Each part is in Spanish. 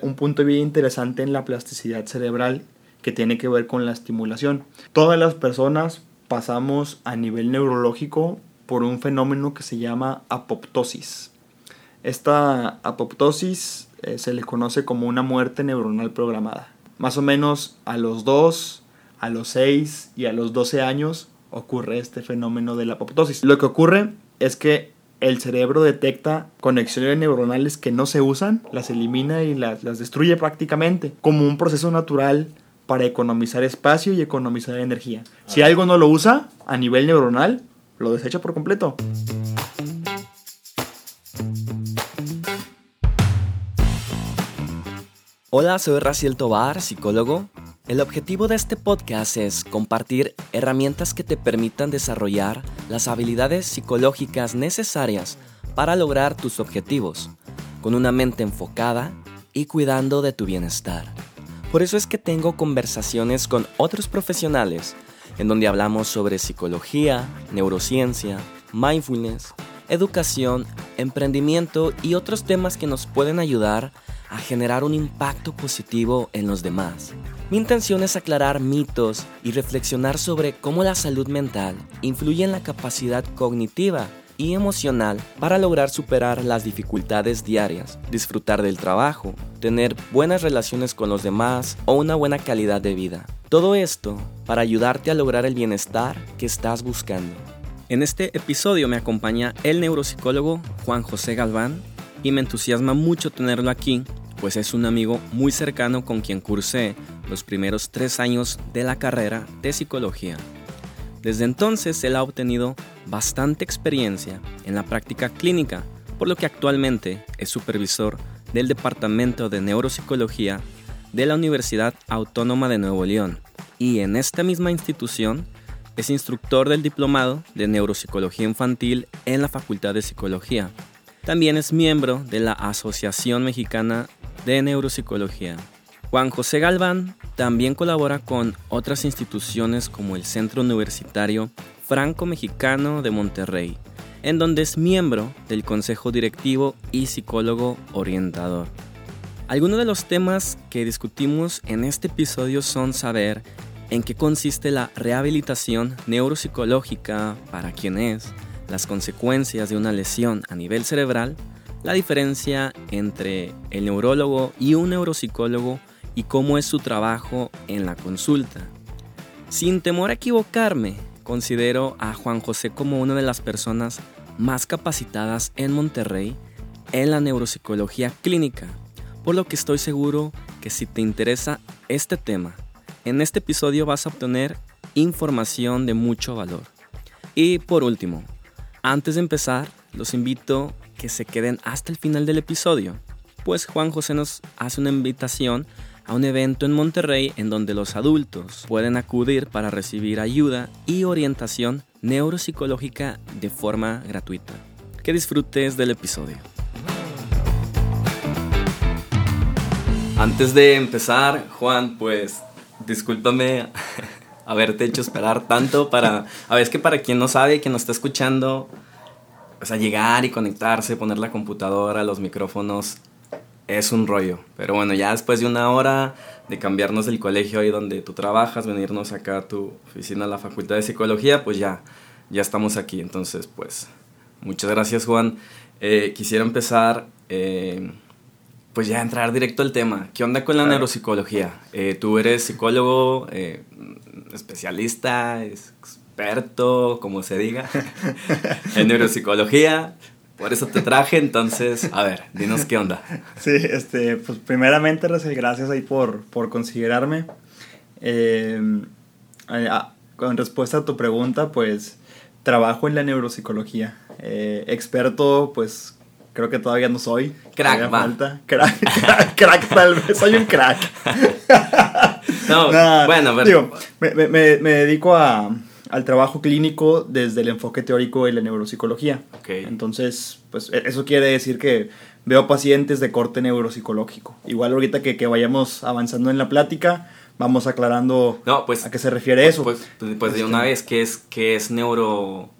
Un punto bien interesante en la plasticidad cerebral que tiene que ver con la estimulación. Todas las personas pasamos a nivel neurológico por un fenómeno que se llama apoptosis. Esta apoptosis eh, se le conoce como una muerte neuronal programada. Más o menos a los 2, a los 6 y a los 12 años ocurre este fenómeno de la apoptosis. Lo que ocurre es que el cerebro detecta conexiones neuronales que no se usan, las elimina y las, las destruye prácticamente, como un proceso natural para economizar espacio y economizar energía. Si algo no lo usa a nivel neuronal, lo desecha por completo. Hola, soy Raciel Tobar, psicólogo. El objetivo de este podcast es compartir herramientas que te permitan desarrollar las habilidades psicológicas necesarias para lograr tus objetivos, con una mente enfocada y cuidando de tu bienestar. Por eso es que tengo conversaciones con otros profesionales en donde hablamos sobre psicología, neurociencia, mindfulness, educación, emprendimiento y otros temas que nos pueden ayudar a generar un impacto positivo en los demás. Mi intención es aclarar mitos y reflexionar sobre cómo la salud mental influye en la capacidad cognitiva y emocional para lograr superar las dificultades diarias, disfrutar del trabajo, tener buenas relaciones con los demás o una buena calidad de vida. Todo esto para ayudarte a lograr el bienestar que estás buscando. En este episodio me acompaña el neuropsicólogo Juan José Galván y me entusiasma mucho tenerlo aquí pues es un amigo muy cercano con quien cursé los primeros tres años de la carrera de psicología. Desde entonces él ha obtenido bastante experiencia en la práctica clínica, por lo que actualmente es supervisor del Departamento de Neuropsicología de la Universidad Autónoma de Nuevo León y en esta misma institución es instructor del Diplomado de Neuropsicología Infantil en la Facultad de Psicología. También es miembro de la Asociación Mexicana de Neuropsicología. Juan José Galván también colabora con otras instituciones como el Centro Universitario Franco-Mexicano de Monterrey, en donde es miembro del Consejo Directivo y psicólogo orientador. Algunos de los temas que discutimos en este episodio son saber en qué consiste la rehabilitación neuropsicológica para quién es, las consecuencias de una lesión a nivel cerebral, la diferencia entre el neurólogo y un neuropsicólogo y cómo es su trabajo en la consulta. Sin temor a equivocarme, considero a Juan José como una de las personas más capacitadas en Monterrey en la neuropsicología clínica, por lo que estoy seguro que si te interesa este tema, en este episodio vas a obtener información de mucho valor. Y por último, antes de empezar, los invito que se queden hasta el final del episodio, pues Juan José nos hace una invitación a un evento en Monterrey en donde los adultos pueden acudir para recibir ayuda y orientación neuropsicológica de forma gratuita. Que disfrutes del episodio. Antes de empezar, Juan, pues discúlpame haberte hecho esperar tanto para... A ver, es que para quien no sabe, quien nos está escuchando, o sea, llegar y conectarse, poner la computadora, los micrófonos, es un rollo. Pero bueno, ya después de una hora de cambiarnos del colegio ahí donde tú trabajas, venirnos acá a tu oficina a la Facultad de Psicología, pues ya, ya estamos aquí. Entonces, pues, muchas gracias Juan. Eh, quisiera empezar, eh, pues ya entrar directo al tema. ¿Qué onda con la neuropsicología? Eh, tú eres psicólogo, especialista, experto, como se diga, en neuropsicología. Por eso te traje, entonces, a ver, dinos qué onda. Sí, este, pues primeramente, gracias ahí por, por considerarme. Eh, con respuesta a tu pregunta, pues trabajo en la neuropsicología. Eh, experto, pues Creo que todavía no soy. Crack, va. falta. Crack, crack, crack, tal vez. Soy un crack. No, Nah, bueno, pero... digo, me- me- me dedico a, al trabajo clínico desde el enfoque teórico de la neuropsicología. Entonces, pues e- eso quiere decir que veo pacientes de corte neuropsicológico. Igual ahorita que, que vayamos avanzando en la plática, vamos aclarando No, pues... a qué se refiere eso. Pues, pues, pues de Este, una vez, ¿qué es, qué es neuro...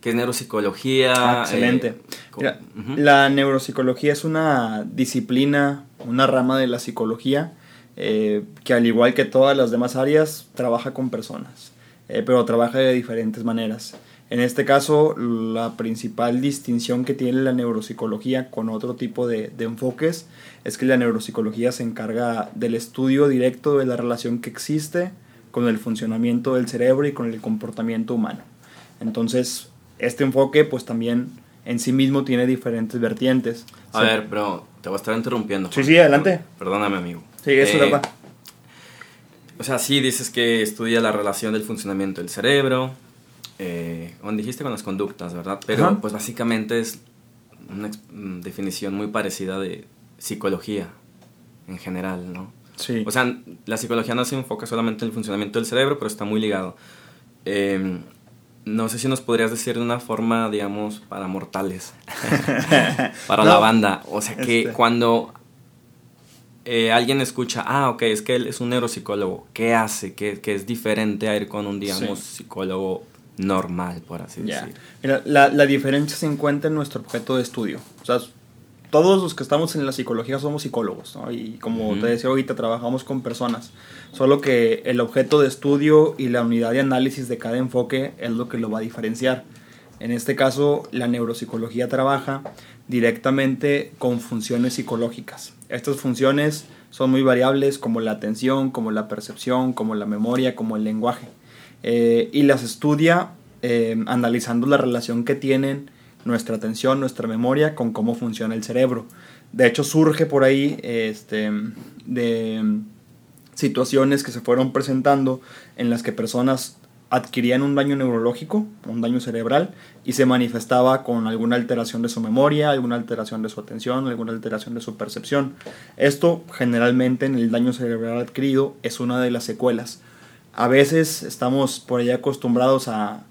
¿Qué es neuropsicología? Ah, excelente. Eh. La neuropsicología es una disciplina, una rama de la psicología eh, que al igual que todas las demás áreas trabaja con personas, eh, pero trabaja de diferentes maneras. En este caso, la principal distinción que tiene la neuropsicología con otro tipo de, de enfoques es que la neuropsicología se encarga del estudio directo de la relación que existe con el funcionamiento del cerebro y con el comportamiento humano. Entonces, este enfoque pues también en sí mismo tiene diferentes vertientes. A ver, pero te voy a estar interrumpiendo. Sí, sí, adelante. Perdóname, amigo. Sí, eso Eh. O sea, sí dices que estudia la relación del funcionamiento del cerebro, eh, dijiste con las conductas, ¿verdad? Pero Ajá. pues básicamente es una mm, definición muy parecida de psicología en general, ¿no? Sí. O sea, la psicología no se enfoca solamente en el funcionamiento del cerebro, pero está muy ligado. Eh, no sé si nos podrías decir de una forma, digamos, para mortales, para la No, banda. O sea, que este. cuando eh, alguien escucha, ah, ok, es que él es un neuropsicólogo, ¿qué hace? ¿Qué, qué es diferente a ir con un, digamos, Sí. psicólogo normal, por así Ya. decir? Mira, la, la diferencia se encuentra en nuestro objeto de estudio. O sea, todos los que estamos en la psicología somos psicólogos, ¿no? Y como te decía ahorita, trabajamos con personas. Solo que el objeto de estudio y la unidad de análisis de cada enfoque es lo que lo va a diferenciar. En este caso, la neuropsicología trabaja directamente con funciones psicológicas. Estas funciones son muy variables como la atención, como la percepción, como la memoria, como el lenguaje. Eh, y las estudia eh, analizando la relación que tienen nuestra atención, nuestra memoria con cómo funciona el cerebro. De hecho, surge por ahí este, de situaciones que se fueron presentando en las que personas adquirían un daño neurológico, un daño cerebral, y se manifestaba con alguna alteración de su memoria, alguna alteración de su atención, alguna alteración de su percepción. Esto generalmente en el daño cerebral adquirido es una de las secuelas. A veces estamos por ahí acostumbrados a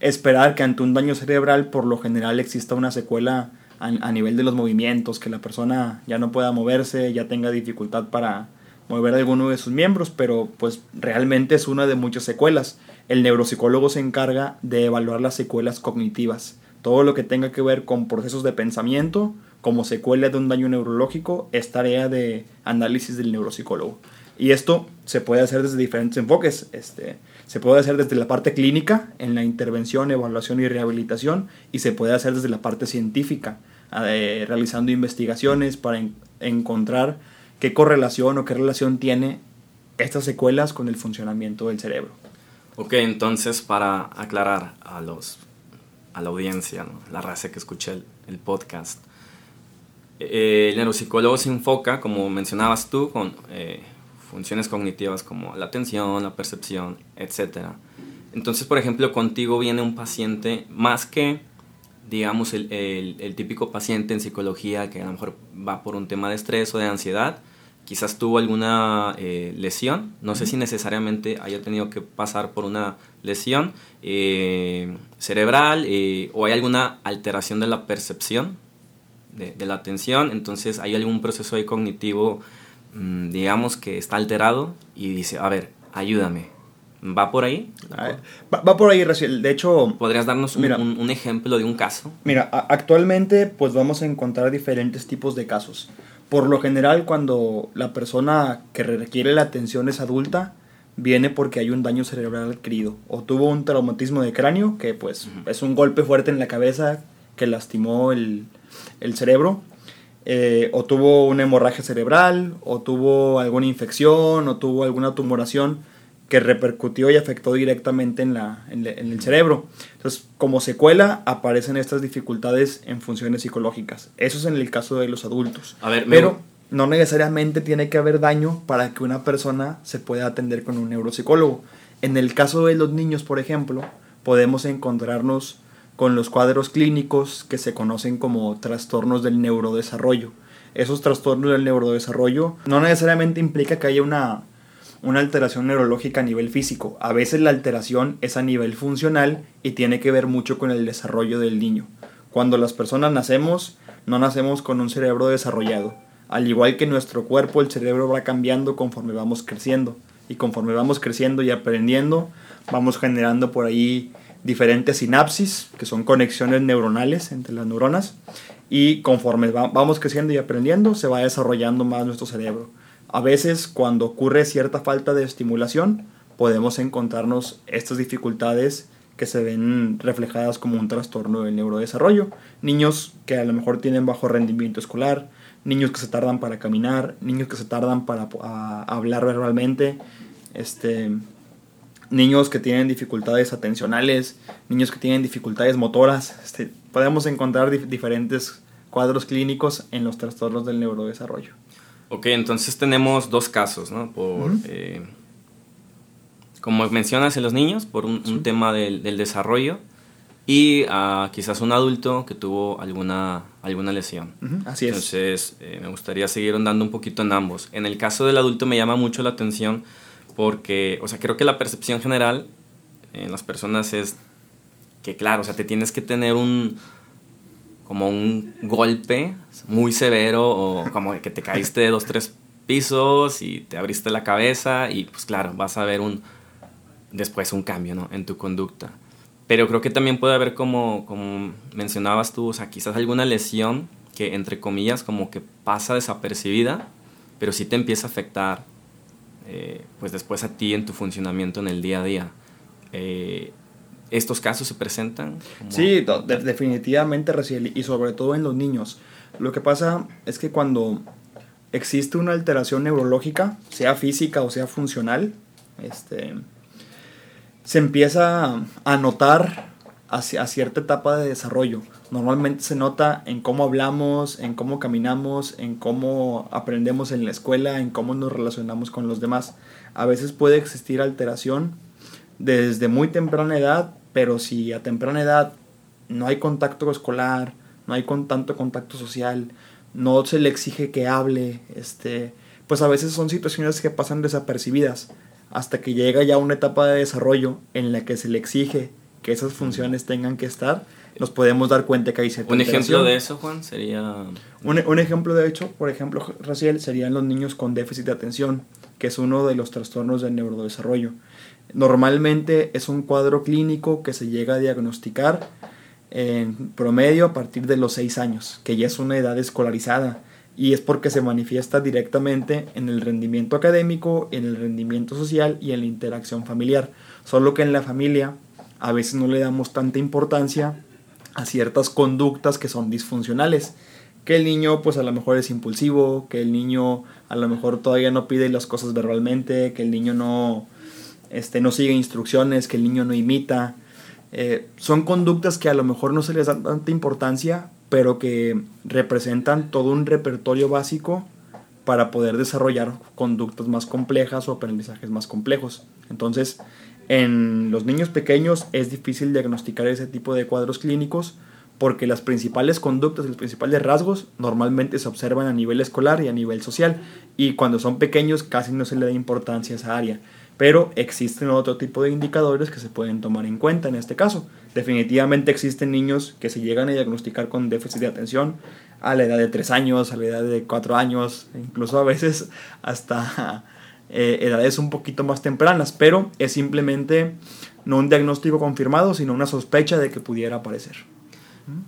esperar que ante un daño cerebral por lo general exista una secuela a, a nivel de los movimientos, que la persona ya no pueda moverse, ya tenga dificultad para mover alguno de sus miembros, pero pues realmente es una de muchas secuelas. El neuropsicólogo se encarga de evaluar las secuelas cognitivas. Todo lo que tenga que ver con procesos de pensamiento como secuela de un daño neurológico es tarea de análisis del neuropsicólogo. Y esto se puede hacer desde diferentes enfoques. Este, se puede hacer desde la parte clínica, en la intervención, evaluación y rehabilitación, y se puede hacer desde la parte científica, eh, realizando investigaciones para en- encontrar qué correlación o qué relación tiene estas secuelas con el funcionamiento del cerebro. Ok, entonces para aclarar a los a la audiencia, ¿no? la raza que escucha el, el podcast, eh, el neuropsicólogo se enfoca, como mencionabas tú, con eh, funciones cognitivas como la atención, la percepción, etc. Entonces, por ejemplo, contigo viene un paciente más que, digamos, el, el- el típico paciente en psicología que a lo mejor va por un tema de estrés o de ansiedad, quizás tuvo alguna eh, lesión, no sé si necesariamente haya tenido que pasar por una lesión eh, cerebral eh, o hay alguna alteración de la percepción, de, de la atención, entonces hay algún proceso ahí cognitivo, mm, digamos, que está alterado y dice, a ver, ayúdame, ¿va por ahí? Ah, Va, va por ahí, Raciel. De hecho, ¿Podrías darnos un, Mira. un- un ejemplo de un caso? Mira, actualmente pues vamos a encontrar diferentes tipos de casos. Por lo general, cuando la persona que requiere la atención es adulta, viene porque hay un daño cerebral adquirido o tuvo un traumatismo de cráneo, que pues es un golpe fuerte en la cabeza que lastimó el, el cerebro, eh, o tuvo una hemorragia cerebral, o tuvo alguna infección, o tuvo alguna tumoración que repercutió y afectó directamente en, la, en, le- en el cerebro. Entonces, como secuela, aparecen estas dificultades en funciones psicológicas. Eso es en el caso de los adultos. A ver, me- Pero no necesariamente tiene que haber daño para que una persona se pueda atender con un neuropsicólogo. En el caso de los niños, por ejemplo, podemos encontrarnos con los cuadros clínicos que se conocen como trastornos del neurodesarrollo. Esos trastornos del neurodesarrollo no necesariamente implica que haya una, una alteración neurológica a nivel físico. A veces la alteración es a nivel funcional y tiene que ver mucho con el desarrollo del niño. Cuando las personas nacemos, no nacemos con un cerebro desarrollado. Al igual que nuestro cuerpo, el cerebro va cambiando conforme vamos creciendo. Y conforme vamos creciendo y aprendiendo, vamos generando por ahí diferentes sinapsis, que son conexiones neuronales entre las neuronas. Y conforme vamos creciendo y aprendiendo, se va desarrollando más nuestro cerebro. A veces, cuando ocurre cierta falta de estimulación, podemos encontrarnos estas dificultades que se ven reflejadas como un trastorno del neurodesarrollo. Niños que a lo mejor tienen bajo rendimiento escolar, niños que se tardan para caminar, niños que se tardan para hablar verbalmente, este, niños que tienen dificultades atencionales, niños que tienen dificultades motoras. Este, podemos encontrar diferentes cuadros clínicos en los trastornos del neurodesarrollo. Ok, entonces tenemos dos casos, ¿no? Por, como mencionas en los niños, por un, tema del, desarrollo y uh, quizás un adulto que tuvo alguna, alguna lesión. Así es. Entonces, eh, me gustaría seguir andando un poquito en ambos. En el caso del adulto me llama mucho la atención porque, o sea, creo que la percepción general en las personas es que, claro, o sea, te tienes que tener un, como un golpe muy severo o como que te caíste de dos, tres pisos y te abriste la cabeza y pues claro, vas a ver un, después un cambio ¿no? en tu conducta. Pero creo que también puede haber como, como mencionabas tú, o sea, quizás alguna lesión que entre comillas como que pasa desapercibida, pero sí te empieza a afectar eh, pues después a ti en tu funcionamiento en el día a día. Eh, ¿Estos casos se presentan? Sí, definitivamente, y sobre todo en los niños. Lo que pasa es que cuando existe una alteración neurológica, sea física o sea funcional, este, se empieza a notar hacia, a cierta etapa de desarrollo. Normalmente se nota en cómo hablamos, en cómo caminamos, en cómo aprendemos en la escuela, en cómo nos relacionamos con los demás. A veces puede existir alteración desde muy temprana edad, pero si a temprana edad no hay contacto escolar, no hay con tanto contacto social, no se le exige que hable, este, pues a veces son situaciones que pasan desapercibidas hasta que llega ya una etapa de desarrollo en la que se le exige que esas funciones tengan que estar, nos podemos dar cuenta que hay cierta Un ejemplo de eso, Juan, sería... Un, un, ejemplo de hecho, por ejemplo, Raciel, serían los niños con déficit de atención, que es uno de los trastornos del neurodesarrollo. Normalmente es un cuadro clínico que se llega a diagnosticar en promedio a partir de los 6 años, que ya es una edad escolarizada y es porque se manifiesta directamente en el rendimiento académico, en el rendimiento social y en la interacción familiar. Solo que en la familia a veces no le damos tanta importancia a ciertas conductas que son disfuncionales. Que el niño pues a lo mejor es impulsivo, que el niño a lo mejor todavía no pide las cosas verbalmente, que el niño no, este, no sigue instrucciones, que el niño no imita. Eh, son conductas que a lo mejor no se les da tanta importancia, pero que representan todo un repertorio básico para poder desarrollar conductas más complejas o aprendizajes más complejos. Entonces, en los niños pequeños es difícil diagnosticar ese tipo de cuadros clínicos porque las principales conductas y los principales rasgos normalmente se observan a nivel escolar y a nivel social y cuando son pequeños casi no se le da importancia a esa área. Pero existen otro tipo de indicadores que se pueden tomar en cuenta en este caso. Definitivamente existen niños que se llegan a diagnosticar con déficit de atención a la edad de 3 años, a la edad de 4 años, incluso a veces hasta eh, edades un poquito más tempranas, pero es simplemente no un diagnóstico confirmado, sino una sospecha de que pudiera aparecer.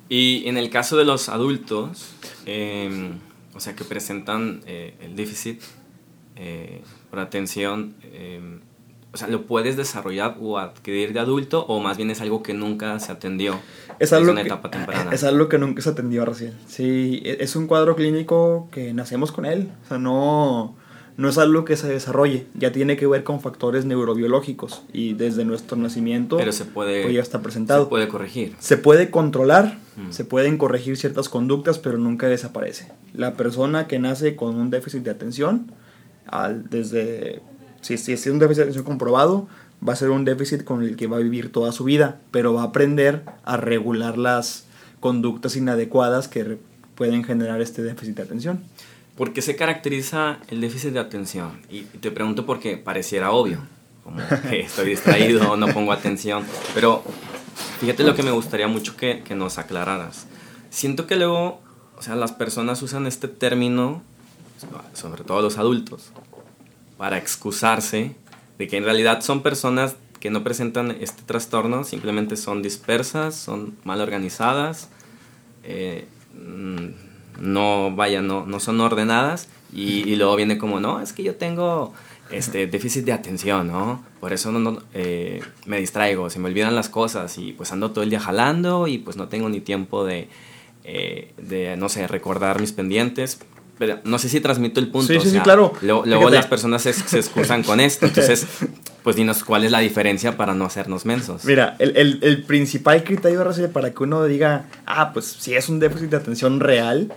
Y en el caso de los adultos, em, o sea, que presentan eh, el déficit eh, por atención, em, o sea, ¿lo puedes desarrollar o adquirir de adulto o más bien es algo que nunca se atendió es algo una etapa temprana? Es algo que nunca se atendió recién. Sí, e, es un cuadro clínico que nacemos con él. O sea, no, no es algo que se desarrolle, ya tiene que ver con factores neurobiológicos y desde nuestro nacimiento Pero se puede, pues ya está presentado. Se puede corregir. Se puede controlar, mm. se pueden corregir ciertas conductas, pero nunca desaparece. La persona que nace con un déficit de atención, al, desde si, si es un déficit de atención comprobado, va a ser un déficit con el que va a vivir toda su vida, pero va a aprender a regular las conductas inadecuadas que pueden generar este déficit de atención. ¿Por qué se caracteriza el déficit de atención? Y te pregunto porque pareciera obvio, como que estoy distraído, no pongo atención, pero fíjate lo que me gustaría mucho que, que nos aclararas. Siento que luego, o sea, las personas usan este término, sobre todo los adultos, para excusarse de que en realidad son personas que no presentan este trastorno, simplemente son dispersas, son mal organizadas, eh, mm, no, vaya, no, no son ordenadas y, luego viene como, no, es que yo tengo este déficit de atención, ¿no? Por eso no, eh, me distraigo, se me olvidan las cosas y pues ando todo el día jalando y pues no tengo ni tiempo de, eh, de no sé, recordar mis pendientes pero no sé si transmito el punto. Sí, sí, sí, claro. Luego, las personas se, se, excusan con esto. Entonces, pues dinos cuál es la diferencia para no hacernos mensos. Mira, el, el, el principal criterio para que uno diga, ah, pues si es un déficit de atención real,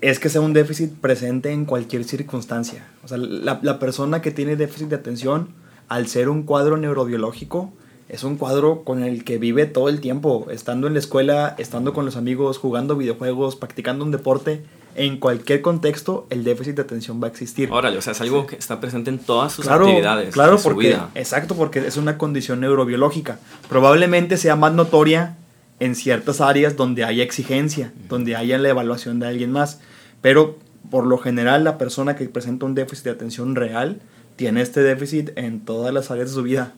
es que sea un déficit presente en cualquier circunstancia. O sea, la, la persona que tiene déficit de atención, al ser un cuadro neurobiológico, es un cuadro con el que vive todo el tiempo, estando en la escuela, estando con los amigos, jugando videojuegos, practicando un deporte en cualquier contexto el déficit de atención va a existir. Órale, o sea, es algo que está presente en todas sus actividades. Claro, porque, exacto, porque es una condición neurobiológica. Probablemente sea más notoria en ciertas áreas donde haya exigencia, donde haya la evaluación de alguien más. Pero por lo general la persona que presenta un déficit de atención real tiene este déficit en todas las áreas de su vida.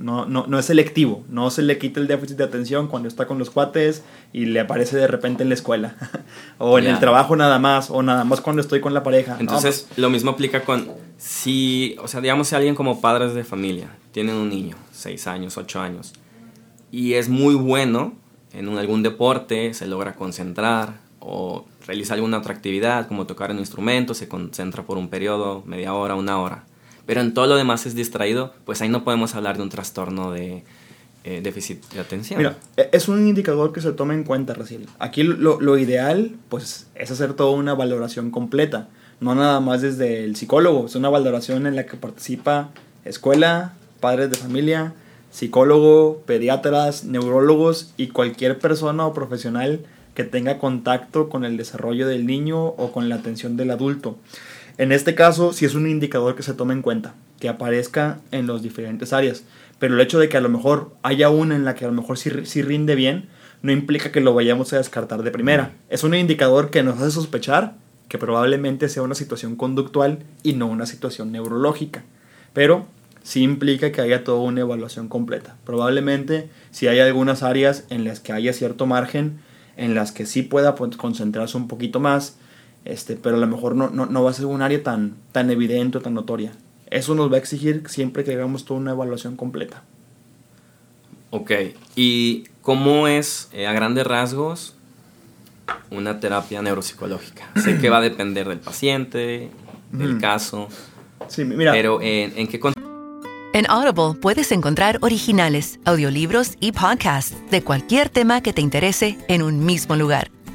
No, no, no es selectivo, no se le quita el déficit de atención cuando está con los cuates y le aparece de repente en la escuela, o en el trabajo nada más, o nada más cuando estoy con la pareja. Entonces, lo mismo aplica con si, o sea, digamos si alguien como padres de familia tienen un niño, 6 años, 8 años, y es muy bueno en algún deporte, se logra concentrar, o realiza alguna otra actividad, como tocar un instrumento, se concentra por un periodo, media hora, una hora pero en todo lo demás es distraído, pues ahí no podemos hablar de un trastorno de eh, déficit de atención. Mira, e-, es un indicador que se toma en cuenta, Raciel. Aquí lo, lo, ideal, pues, es hacer toda una valoración completa, no nada más desde el psicólogo, es una valoración en la que participa escuela, padres de familia, psicólogo, pediatras, neurólogos y cualquier persona o profesional que tenga contacto con el desarrollo del niño o con la atención del adulto. En este caso, sí es un indicador que se toma en cuenta, que aparezca en las diferentes áreas. Pero el hecho de que a lo mejor haya una en la que a lo mejor sí, rinde bien, no implica que lo vayamos a descartar de primera. Es un indicador que nos hace sospechar que probablemente sea una situación conductual y no una situación neurológica. Pero sí implica que haya toda una evaluación completa. Probablemente si hay algunas áreas en las que haya cierto margen, en las que sí pueda pues, concentrarse un poquito más, este, pero a lo mejor no, no, no va a ser un área tan, tan evidente o tan notoria. Eso nos va a exigir siempre que hagamos toda una evaluación completa. Ok, ¿y cómo es eh, a grandes rasgos una terapia neuropsicológica? sé que va a depender del paciente, del caso. Sí, mira. Pero ¿en, en qué En Audible puedes encontrar originales, audiolibros y podcasts de cualquier tema que te interese en un mismo lugar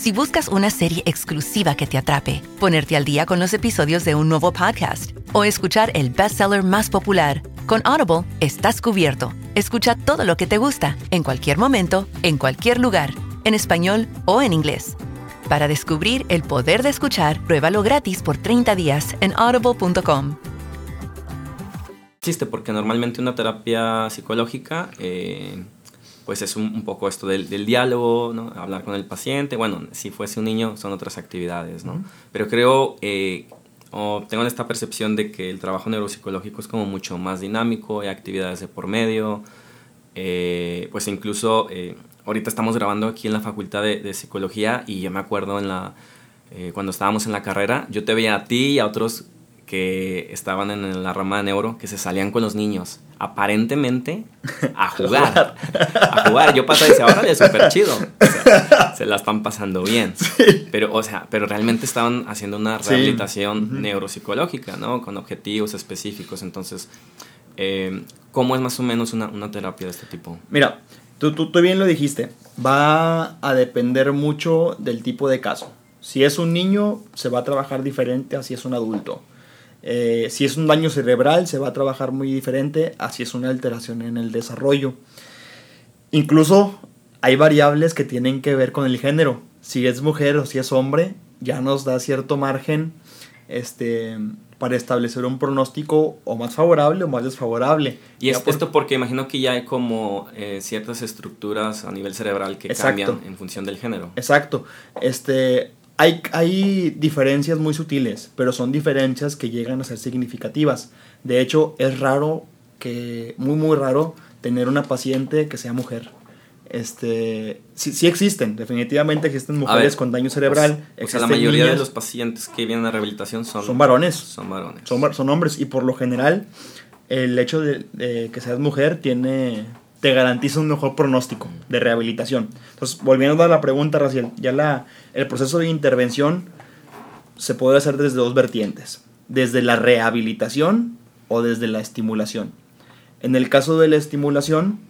si buscas una serie exclusiva que te atrape, ponerte al día con los episodios de un nuevo podcast o escuchar el bestseller más popular, con Audible estás cubierto. Escucha todo lo que te gusta, en cualquier momento, en cualquier lugar, en español o en inglés. Para descubrir el poder de escuchar, pruébalo gratis por 30 días en audible.com. Existe porque normalmente una terapia psicológica eh, pues es un, poco esto del, diálogo, ¿no? hablar con el paciente. Bueno, si fuese un niño son otras actividades, ¿no? Pero creo, eh, tengo esta percepción de que el trabajo neuropsicológico es como mucho más dinámico, hay actividades de por medio, eh, pues incluso eh, ahorita estamos grabando aquí en la Facultad de, Psicología y yo me acuerdo en la, cuando estábamos en la carrera, yo te veía a ti y a otros que estaban en la rama de neuro que se salían con los niños, aparentemente a jugar. a jugar. Yo pasaba y decía, órale, súper chido. se la están pasando bien. Pero, o sea, pero realmente estaban haciendo una rehabilitación neuropsicológica, ¿no? Con objetivos específicos. Entonces, eh, ¿cómo es más o menos una, una terapia de este tipo? Mira, tú, tú, tú bien lo dijiste. Va a depender mucho del tipo de caso. Si es un niño, se va a trabajar diferente a si es un adulto. Eh, si es un daño cerebral, se va a trabajar muy diferente a si es una alteración en el desarrollo. Incluso hay variables que tienen que ver con el género. Si es mujer o si es hombre, ya nos da cierto margen este, para establecer un pronóstico o más favorable o más desfavorable. Y es esto porque imagino que ya hay como eh, ciertas estructuras a nivel cerebral que cambian en función del género. Exacto. Este, hay, diferencias muy sutiles, pero son diferencias que llegan a ser significativas. De hecho, es raro que, muy muy raro, tener una paciente que sea mujer. Este, sí, existen, definitivamente existen mujeres con daño cerebral. o sea, la mayoría de los pacientes que vienen a rehabilitación son, son varones. Son varones. Son, son hombres y por lo general el hecho de que seas mujer tiene te garantiza un mejor pronóstico de rehabilitación. Entonces, volviendo a la pregunta, Raciel, ya la, el proceso de intervención se puede hacer desde dos vertientes, desde la rehabilitación o desde la estimulación. En el caso de la estimulación,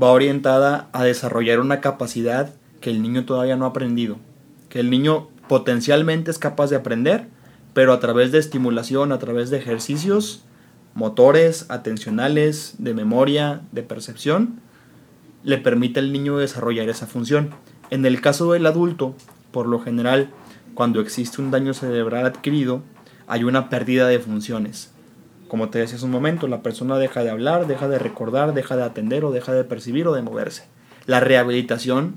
va orientada a desarrollar una capacidad que el niño todavía no ha aprendido, que el niño potencialmente es capaz de aprender, pero a través de estimulación, a través de ejercicios, motores, atencionales, de memoria, de percepción, le permite al niño desarrollar esa función. En el caso del adulto, por lo general, cuando existe un daño cerebral adquirido, hay una pérdida de funciones. Como te decía hace un momento, la persona deja de hablar, deja de recordar, deja de atender o deja de percibir o de moverse. La rehabilitación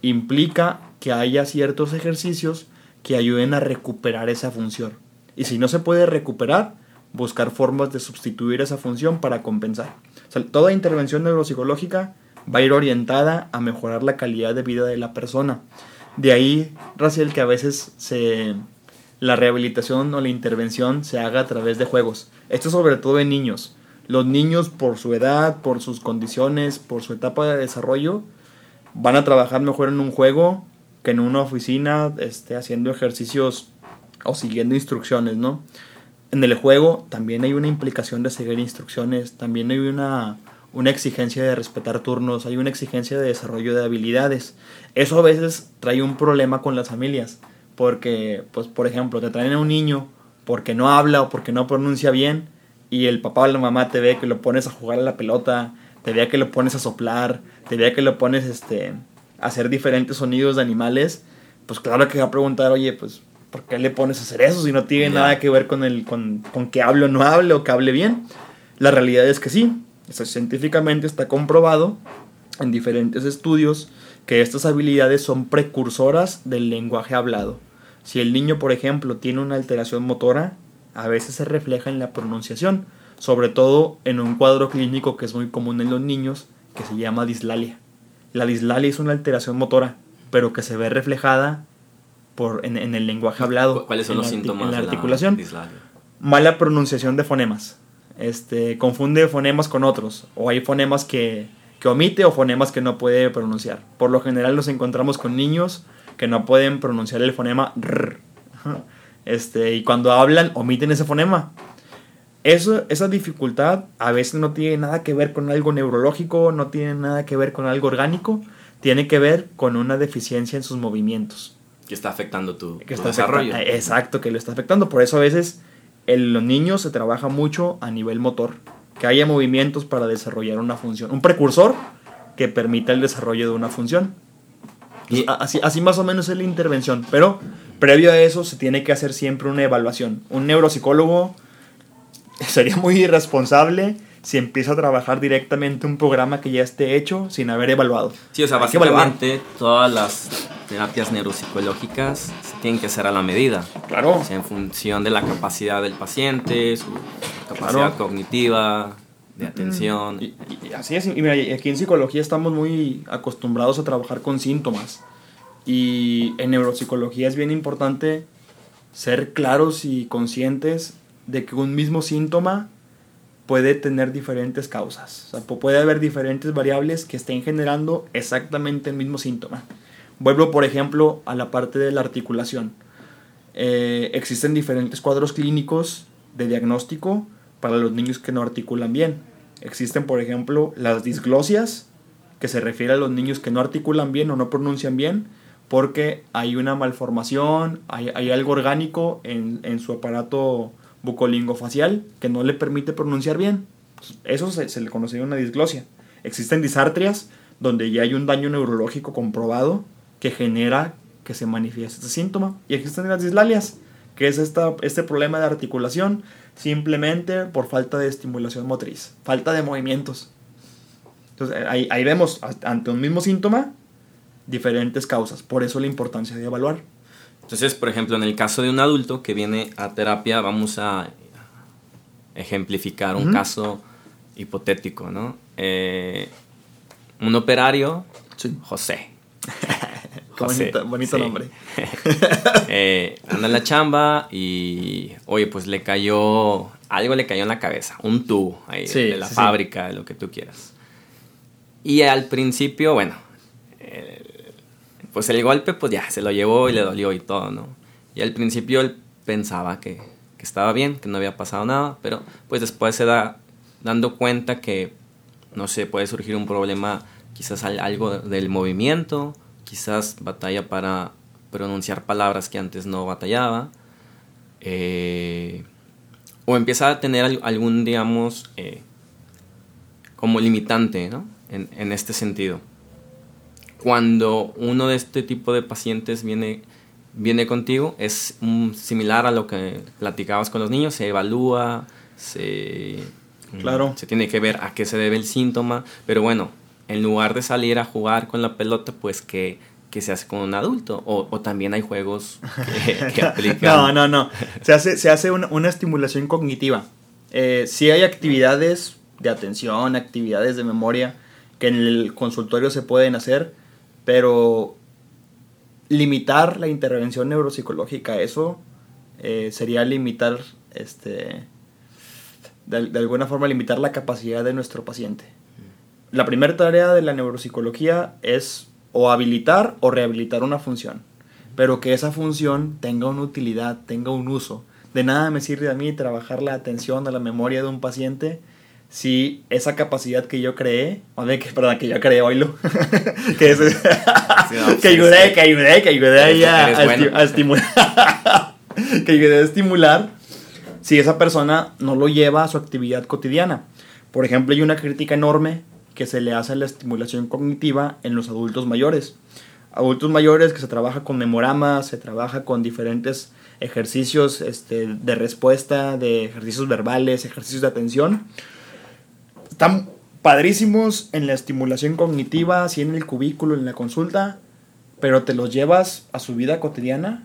implica que haya ciertos ejercicios que ayuden a recuperar esa función. Y si no se puede recuperar, buscar formas de sustituir esa función para compensar. toda intervención neuropsicológica va a ir orientada a mejorar la calidad de vida de la persona. De ahí, Raciel, que a veces se, la rehabilitación o la intervención se haga a través de juegos. Esto sobre todo en niños. Los niños por su edad, por sus condiciones, por su etapa de desarrollo, van a trabajar mejor en un juego que en una oficina este, haciendo ejercicios o siguiendo instrucciones, ¿no? En el juego también hay una implicación de seguir instrucciones, también hay una, una exigencia de respetar turnos, hay una exigencia de desarrollo de habilidades. Eso a veces trae un problema con las familias, porque, pues, por ejemplo, te traen a un niño porque no habla o porque no pronuncia bien y el papá o la mamá te ve que lo pones a jugar a la pelota, te ve que lo pones a soplar, te ve que lo pones este, a hacer diferentes sonidos de animales, pues claro que va a preguntar, oye, pues ¿por qué le pones a hacer eso si no tiene nada que ver con, el, con, con que hable o no hable o que hable bien? La realidad es que sí, científicamente está comprobado en diferentes estudios que estas habilidades son precursoras del lenguaje hablado. Si el niño, por ejemplo, tiene una alteración motora, a veces se refleja en la pronunciación, sobre todo en un cuadro clínico que es muy común en los niños, que se llama dislalia. La dislalia es una alteración motora, pero que se ve reflejada en, el lenguaje hablado. ¿Cuáles son los síntomas? En la articulación. Mala pronunciación de fonemas. Este, confunde fonemas con otros. O hay fonemas que, que omite o fonemas que no puede pronunciar. Por lo general nos encontramos con niños que no pueden pronunciar el fonema r. Este, y cuando hablan omiten ese fonema. Eso, esa dificultad a veces no tiene nada que ver con algo neurológico, no tiene nada que ver con algo orgánico, tiene que ver con una deficiencia en sus movimientos que está afectando tu, desarrollo. Exacto, que lo está afectando. Por eso a veces en los niños se trabaja mucho a nivel motor. Que haya movimientos para desarrollar una función. Un precursor que permita el desarrollo de una función. Y así, así más o menos es la intervención. Pero previo a eso se tiene que hacer siempre una evaluación. Un neuropsicólogo sería muy irresponsable si empieza a trabajar directamente un programa que ya esté hecho sin haber evaluado. Sí, o sea, básicamente todas las terapias neuropsicológicas se tienen que hacer a la medida. Claro. O sea, en función de la capacidad del paciente, su capacidad cognitiva, de atención. Y, así es, y mira, aquí en psicología estamos muy acostumbrados a trabajar con síntomas. Y en neuropsicología es bien importante ser claros y conscientes de que un mismo síntoma puede tener diferentes causas. O sea, puede haber diferentes variables que estén generando exactamente el mismo síntoma. Vuelvo, por ejemplo, a la parte de la articulación. Eh, existen diferentes cuadros clínicos de diagnóstico para los niños que no articulan bien. Existen, por ejemplo, las disglosias, que se refiere a los niños que no articulan bien o no pronuncian bien, porque hay una malformación, hay, hay algo orgánico en, en, su aparato bucolingofacial que no le permite pronunciar bien. Eso se, se le conoce una disglosia. Existen disartrias, donde ya hay un daño neurológico comprobado que genera que se manifieste este síntoma. Y existen las dislalias, que es esta, este problema de articulación simplemente por falta de estimulación motriz, falta de movimientos. Entonces ahí, ahí vemos ante un mismo síntoma diferentes causas, por eso la importancia de evaluar. Entonces, por ejemplo, en el caso de un adulto que viene a terapia, vamos a ejemplificar un uh -huh. caso hipotético, ¿no? Eh, un operario, sí. José. José bonito, bonito sí. nombre. eh, anda en la chamba y, oye, pues le cayó, algo le cayó en la cabeza, un tubo ahí sí, de la fábrica, de lo que tú quieras. Y al principio, bueno, eh, pues el golpe, pues ya, se lo llevó y le dolió y todo, ¿no? Y al principio él pensaba que, que estaba bien, que no había pasado nada, pero pues después se da dando cuenta que, no sé, puede surgir un problema, quizás algo del movimiento, quizás batalla para pronunciar palabras que antes no batallaba, eh, o empieza a tener algún, digamos, eh, como limitante, ¿no? En, en, este sentido. Cuando uno de este tipo de pacientes viene, viene contigo, es um, similar a lo que platicabas con los niños, se evalúa, se, claro. se tiene que ver a qué se debe el síntoma, pero bueno, en lugar de salir a jugar con la pelota, pues que, que se hace con un adulto. O, o también hay juegos que, que, aplican. no, no, no. Se hace, se hace una, una estimulación cognitiva. Eh, sí hay actividades de atención, actividades de memoria que en el consultorio se pueden hacer, pero limitar la intervención neuropsicológica, eso eh, sería limitar, este, de, alguna forma limitar la capacidad de nuestro paciente la primera tarea de la neuropsicología es o habilitar o rehabilitar una función, pero que esa función tenga una utilidad, tenga un uso. De nada me sirve a mí trabajar la atención a la memoria de un paciente si esa capacidad que yo creé, o de que, perdón, que yo creé, oílo, que, es, que ayudé, que ayudé, que ayudé a, a, bueno. a estimular, que ayudé a estimular, si esa persona no lo lleva a su actividad cotidiana. Por ejemplo, hay una crítica enorme que se le hace la estimulación cognitiva en los adultos mayores. Adultos mayores que se trabaja con memoramas, se trabaja con diferentes ejercicios este, de respuesta, de ejercicios verbales, ejercicios de atención. Están padrísimos en la estimulación cognitiva, así en el cubículo, en la consulta, pero te los llevas a su vida cotidiana.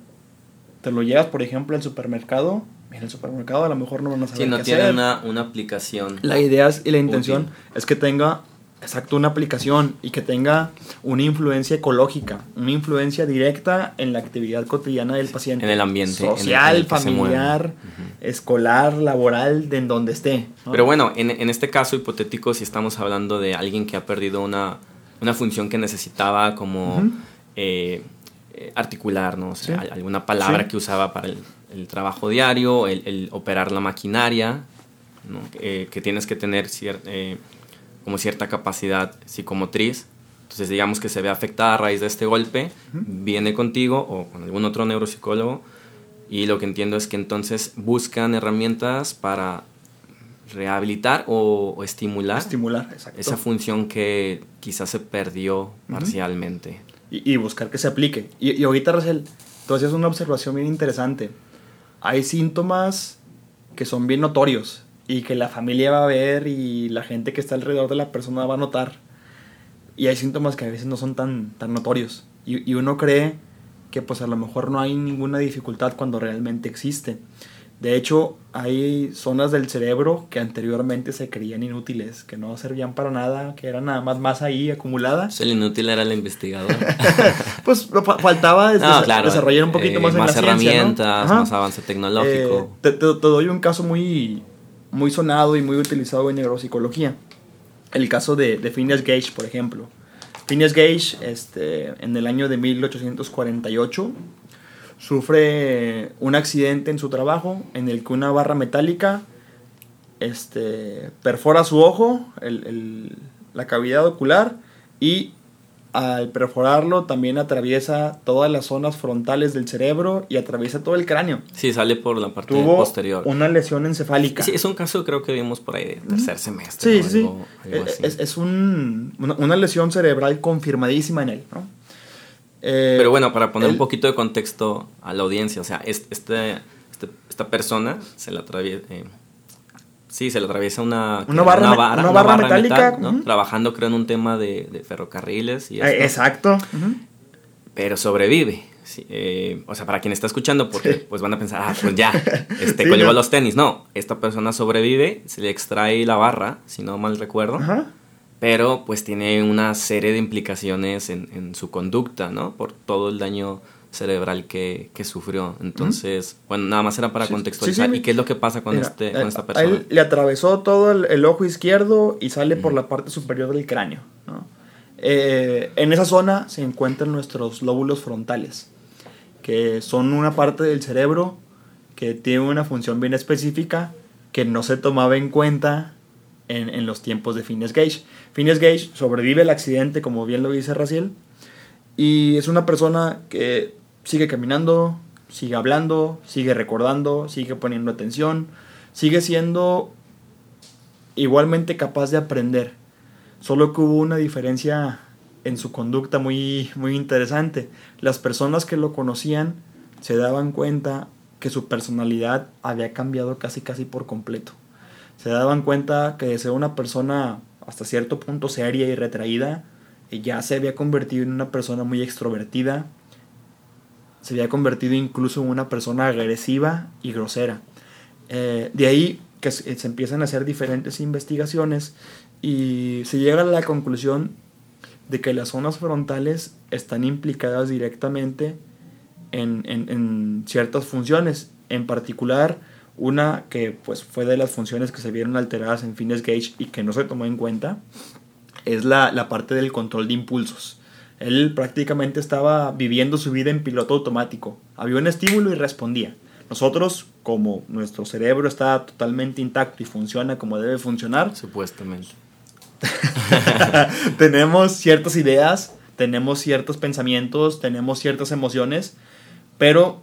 Te lo llevas, por ejemplo, al supermercado en el supermercado a lo mejor no van a saber no qué tiene hacer. Una, una aplicación. La idea es, y la intención útil. es que tenga exacto una aplicación y que tenga una influencia ecológica, una influencia directa en la actividad cotidiana del paciente. En el ambiente. Social, en el, en el familiar, uh -huh. escolar, laboral, de en donde esté. ¿no? Pero bueno, en, en, este caso hipotético, si estamos hablando de alguien que ha perdido una, una función que necesitaba como uh -huh. eh, articular, ¿no? O sea, sí. alguna palabra sí. que usaba para el, el trabajo diario, el, el, operar la maquinaria, ¿no? eh, que tienes que tener cierta... Eh, como cierta capacidad psicomotriz. Entonces digamos que se ve afectada a raíz de este golpe, uh -huh. viene contigo o con algún otro neuropsicólogo y lo que entiendo es que entonces buscan herramientas para rehabilitar o, o estimular, estimular esa función que quizás se perdió uh -huh. parcialmente. Y, y, buscar que se aplique. Y, y ahorita, Rachel, tú hacías una observación bien interesante. Hay síntomas que son bien notorios y que la familia va a ver y la gente que está alrededor de la persona va a notar. Y hay síntomas que a veces no son tan, tan notorios. Y, y uno cree que pues a lo mejor no hay ninguna dificultad cuando realmente existe. De hecho, hay zonas del cerebro que anteriormente se creían inútiles, que no servían para nada, que eran nada más más ahí acumuladas. El inútil era el investigador. pues faltaba desarrollar un poquito eh, más, en más herramientas, más avance tecnológico. Eh, te, doy un caso muy, muy sonado y muy utilizado en neuropsicología. El caso de, de Phineas Gage, por ejemplo. Phineas Gage, este, en el año de 1848, sufre un accidente en su trabajo en el que una barra metálica este, perfora su ojo, la cavidad ocular, y al perforarlo también atraviesa todas las zonas frontales del cerebro y atraviesa todo el cráneo. Sí, sale por la parte Tuvo posterior. Una lesión encefálica. Sí, es un caso creo que vimos por ahí de tercer semestre. Sí, sí. es, es un, una, lesión cerebral confirmadísima en él, ¿no? Eh, Pero bueno, para poner un poquito de contexto a la audiencia, o sea, este, este, esta persona se la atraviesa... Eh, sí, se le atraviesa una, una, barra, metálica. Trabajando, creo, en un tema de, ferrocarriles. Y eh, exacto. Pero sobrevive. o sea, para quien está escuchando, porque pues van a pensar, ah, pues ya, este, sí, los tenis. No, esta persona sobrevive, se le extrae la barra, si no mal recuerdo. Ajá pero pues tiene una serie de implicaciones en, su conducta, ¿no? Por todo el daño cerebral que, sufrió. Entonces, bueno, nada más era para contextualizar. ¿Y qué es lo que pasa con, este, con esta persona? A él le atravesó todo el, ojo izquierdo y sale por la parte superior del cráneo. ¿no? Eh, en esa zona se encuentran nuestros lóbulos frontales, que son una parte del cerebro que tiene una función bien específica que no se tomaba en cuenta en, en los tiempos de Phineas Gage. Phineas Gage sobrevive el accidente, como bien lo dice Raciel, y es una persona que sigue caminando, sigue hablando, sigue recordando, sigue poniendo atención, sigue siendo igualmente capaz de aprender. Solo que hubo una diferencia en su conducta muy, muy interesante. Las personas que lo conocían se daban cuenta que su personalidad había cambiado casi casi por completo se daban cuenta que de ser una persona hasta cierto punto seria y retraída, eh, ya se había convertido en una persona muy extrovertida, se había convertido incluso en una persona agresiva y grosera. Eh, de ahí que se empiezan a hacer diferentes investigaciones y se llega a la conclusión de que las zonas frontales están implicadas directamente en, en ciertas funciones, en particular una que pues fue de las funciones que se vieron alteradas en Fines Gage y que no se tomó en cuenta es la, parte del control de impulsos. Él prácticamente estaba viviendo su vida en piloto automático. Había un estímulo y respondía. Nosotros, como nuestro cerebro está totalmente intacto y funciona como debe funcionar, supuestamente, tenemos ciertas ideas, tenemos ciertos pensamientos, tenemos ciertas emociones, pero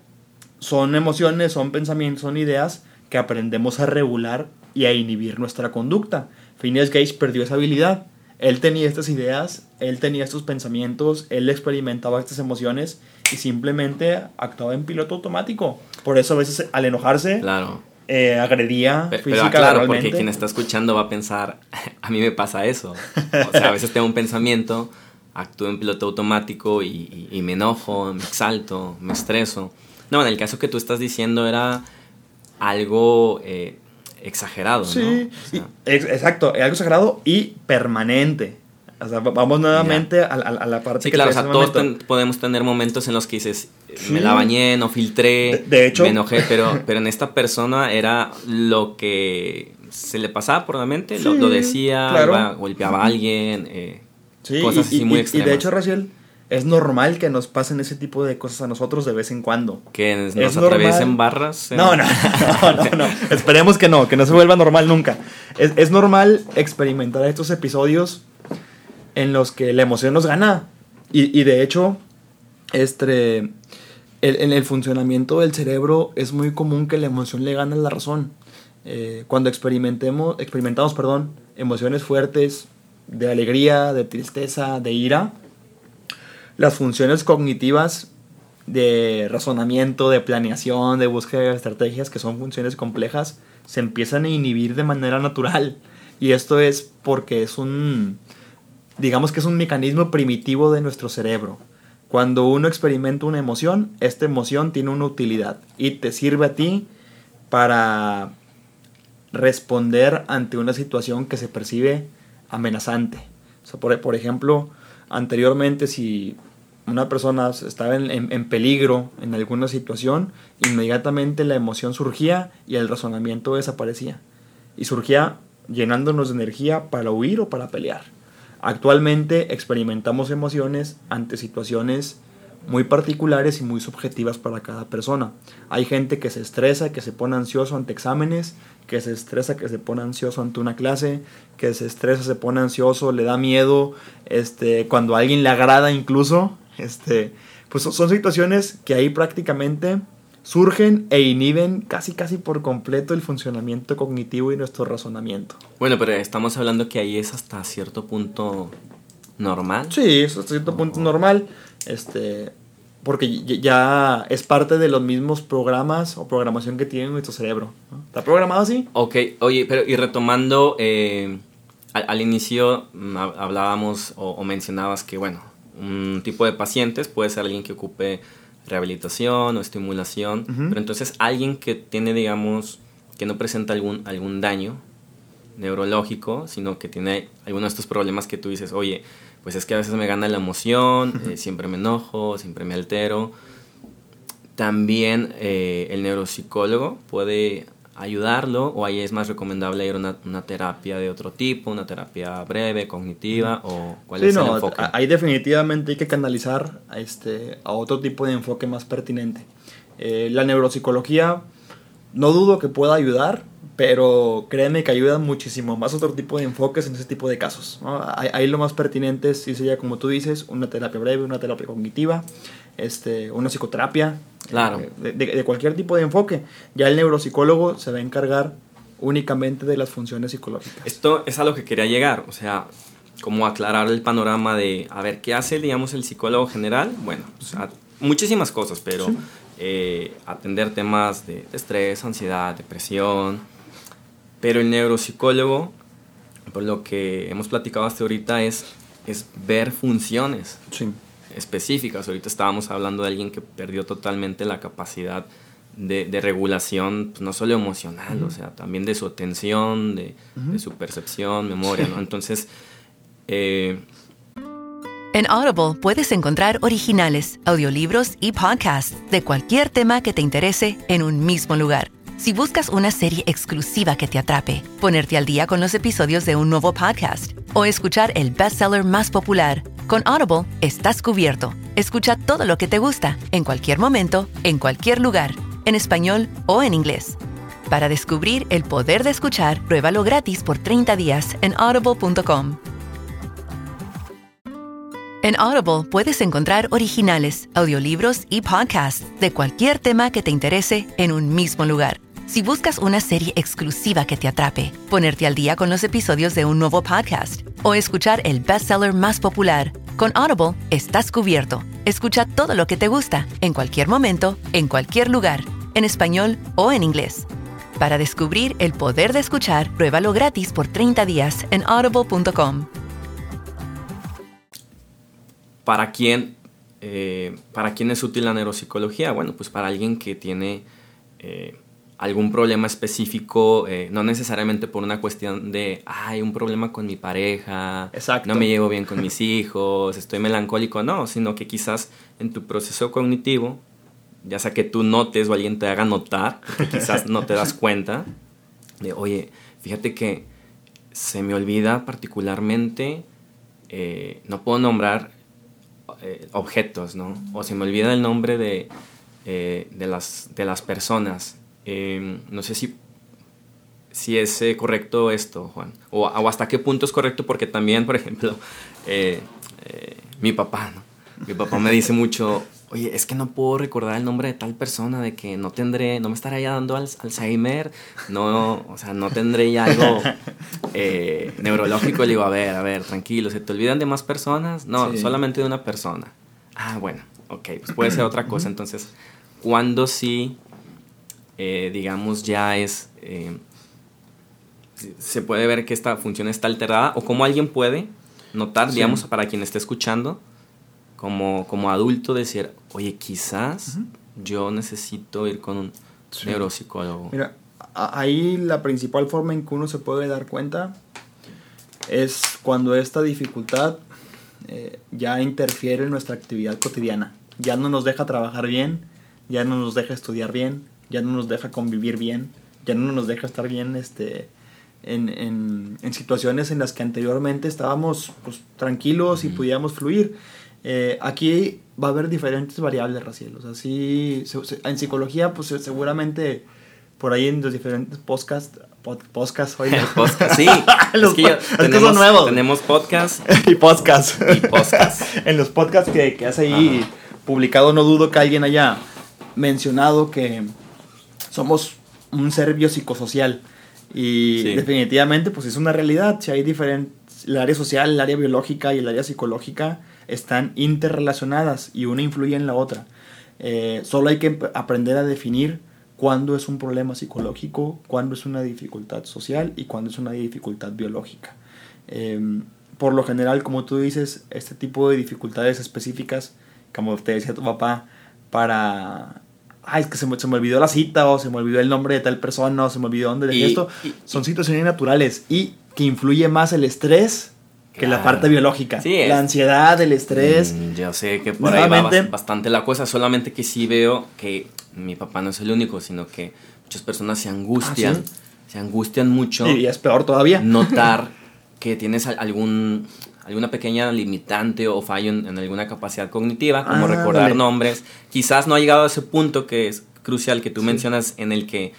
son emociones, son pensamientos, son ideas que aprendemos a regular y a inhibir nuestra conducta. Phineas Gage perdió esa habilidad. Él tenía estas ideas, él tenía estos pensamientos, él experimentaba estas emociones y simplemente actuaba en piloto automático. Por eso a veces al enojarse claro. eh, agredía pero, física claro, porque quien está escuchando va a pensar, a mí me pasa eso. O sea, a veces tengo un pensamiento, actúo en piloto automático y, y me enojo, me exalto, me estreso. No, en el caso que tú estás diciendo era algo eh, exagerado, sí, ¿no? exacto, algo exagerado y permanente. O sea, vamos nuevamente a, la parte sí, claro, o sea, todos podemos tener momentos en los que dices, me la bañé, no filtré, de, hecho, me enojé, pero, pero en esta persona era lo que se le pasaba por la mente, lo, decía, golpeaba a alguien, eh, cosas así muy extremas. Y de hecho, Raciel, es normal que nos pasen ese tipo de cosas a nosotros de vez en cuando. Que nos atraviesen barras. No, no, no, no, Esperemos que no, que no se vuelva normal nunca. Es, normal experimentar estos episodios en los que la emoción nos gana. Y, de hecho, este, en el funcionamiento del cerebro es muy común que la emoción le gane la razón. Eh, cuando experimentemos, experimentamos perdón, emociones fuertes de alegría, de tristeza, de ira, las funciones cognitivas de razonamiento, de planeación, de búsqueda de estrategias, que son funciones complejas, se empiezan a inhibir de manera natural. Y esto es porque es un, digamos que es un mecanismo primitivo de nuestro cerebro. Cuando uno experimenta una emoción, esta emoción tiene una utilidad y te sirve a ti para responder ante una situación que se percibe amenazante. por, por ejemplo, anteriormente si una persona estaba en, peligro en alguna situación, inmediatamente la emoción surgía y el razonamiento desaparecía. Y surgía llenándonos de energía para huir o para pelear. Actualmente experimentamos emociones ante situaciones muy particulares y muy subjetivas para cada persona. Hay gente que se estresa, que se pone ansioso ante exámenes, que se estresa, que se pone ansioso ante una clase, que se estresa, se pone ansioso, le da miedo, este, cuando a alguien le agrada incluso, este, pues son situaciones que ahí prácticamente surgen e inhiben casi casi por completo el funcionamiento cognitivo y nuestro razonamiento. Bueno, pero estamos hablando que ahí es hasta cierto punto normal. Sí, es hasta cierto punto normal. Este, porque ya es parte de los mismos programas o programación que tiene nuestro cerebro. ¿Está programado así? Ok, oye, pero y retomando, eh, al, inicio mm, hablábamos o, mencionabas que, bueno, un tipo de pacientes puede ser alguien que ocupe rehabilitación o estimulación, pero entonces alguien que tiene, digamos, que no presenta algún, algún daño neurológico, sino que tiene alguno de estos problemas que tú dices, oye, pues es que a veces me gana la emoción, eh, siempre me enojo, siempre me altero. También eh, el neuropsicólogo puede ayudarlo o ahí es más recomendable ir a una, terapia de otro tipo, una terapia breve, cognitiva o cuál es el enfoque. Ahí definitivamente hay que canalizar a, este, a otro tipo de enfoque más pertinente. Eh, la neuropsicología no dudo que pueda ayudar, pero créeme que ayudan muchísimo más otro tipo de enfoques en ese tipo de casos. Ahí, lo más pertinente sí sería, como tú dices, una terapia breve, una terapia cognitiva, este, una psicoterapia, claro. Eh, de, cualquier tipo de enfoque. Ya el neuropsicólogo se va a encargar únicamente de las funciones psicológicas. Esto es a lo que quería llegar, o sea, como aclarar el panorama de, a ver, ¿qué hace, digamos, el psicólogo general? Bueno, muchísimas cosas, pero eh, atender temas de estrés, ansiedad, depresión, pero el neuropsicólogo, por lo que hemos platicado hasta ahorita, es, es ver funciones específicas. Ahorita estábamos hablando de alguien que perdió totalmente la capacidad de, de regulación, pues, no solo emocional, o sea, también de su atención, de, de su percepción, memoria, ¿no? Entonces, eh, en Audible puedes encontrar originales, audiolibros y podcasts de cualquier tema que te interese en un mismo lugar si buscas una serie exclusiva que te atrape, ponerte al día con los episodios de un nuevo podcast o escuchar el bestseller más popular, con Audible estás cubierto. Escucha todo lo que te gusta, en cualquier momento, en cualquier lugar, en español o en inglés. Para descubrir el poder de escuchar, pruébalo gratis por 30 días en audible.com. En Audible puedes encontrar originales, audiolibros y podcasts de cualquier tema que te interese en un mismo lugar si buscas una serie exclusiva que te atrape, ponerte al día con los episodios de un nuevo podcast o escuchar el bestseller más popular, con Audible estás cubierto. Escucha todo lo que te gusta, en cualquier momento, en cualquier lugar, en español o en inglés. Para descubrir el poder de escuchar, pruébalo gratis por 30 días en audible.com. ¿Para quién, eh, ¿Para quién es útil la neuropsicología? Bueno, pues para alguien que tiene... Eh, algún problema específico, eh, no necesariamente por una cuestión de, hay un problema con mi pareja, no me llevo bien con mis hijos, estoy melancólico, no, sino que quizás en tu proceso cognitivo, ya sea que tú notes o alguien te haga notar, que quizás no te das cuenta, de, oye, fíjate que se me olvida particularmente, eh, no puedo nombrar eh, objetos, ¿no? O se me olvida el nombre de, de, las, de las personas Em, no sé si, si es eh, correcto esto, Juan, o, hasta qué punto es correcto, porque también, por ejemplo, eh, eh, mi papá, Mi papá me dice mucho, oye, es que no puedo recordar el nombre de tal persona, de que no tendré, no me estará ya dando Alzheimer, no, o sea, no tendré ya algo neurológico. Le digo, a ver, a ver, tranquilo, ¿se te olvidan de más personas? No, solamente de una persona. Ah, bueno, ok, pues puede ser otra cosa. Entonces, ¿cuándo sí eh, digamos, ya es... Eh, se puede ver que esta función está alterada o como alguien puede notar, digamos, para quien esté escuchando, como, como adulto decir, oye, quizás yo necesito ir con un neuropsicólogo? Mira, ahí la principal forma en que uno se puede dar cuenta es cuando esta dificultad eh, ya interfiere en nuestra actividad cotidiana. Ya no nos deja trabajar bien, ya no nos deja estudiar bien, ya no nos deja convivir bien, ya no nos deja estar bien este, en, en, en situaciones en las que anteriormente estábamos pues, tranquilos y podíamos fluir. Eh, aquí va a haber diferentes variables, Raciel. O sea, en psicología, pues seguramente por ahí en los diferentes podcasts, podcasts, oye. podcast, sí. los es que tenemos, nuevos. Tenemos podcast. y podcast. Y podcast. en los podcasts que, que hace ahí publicado, no dudo que alguien haya mencionado que somos un ser biopsicosocial. Y definitivamente, pues es una realidad. Si hay diferentes. El área social, el área biológica y el área psicológica están interrelacionadas y una influye en la otra. Eh, solo hay que aprender a definir cuándo es un problema psicológico, cuándo es una dificultad social y cuándo es una dificultad biológica. Em, por lo general, como tú dices, este tipo de dificultades específicas, como te decía tu papá, para ay, es que se me, se me, olvidó la cita o se me olvidó el nombre de tal persona o se me olvidó dónde dejé esto. son situaciones naturales y que influye más el estrés que la parte biológica. Sí, la ansiedad, el estrés. Mm, yo sé que por ahí va bastante la cosa, solamente que sí veo que mi papá no es el único, sino que muchas personas se angustian, ¿Ah, se angustian mucho. Y es peor todavía. Notar que tienes algún alguna pequeña limitante o fallo en, alguna capacidad cognitiva, como recordar nombres. Quizás no ha llegado a ese punto que es crucial que tú mencionas en el que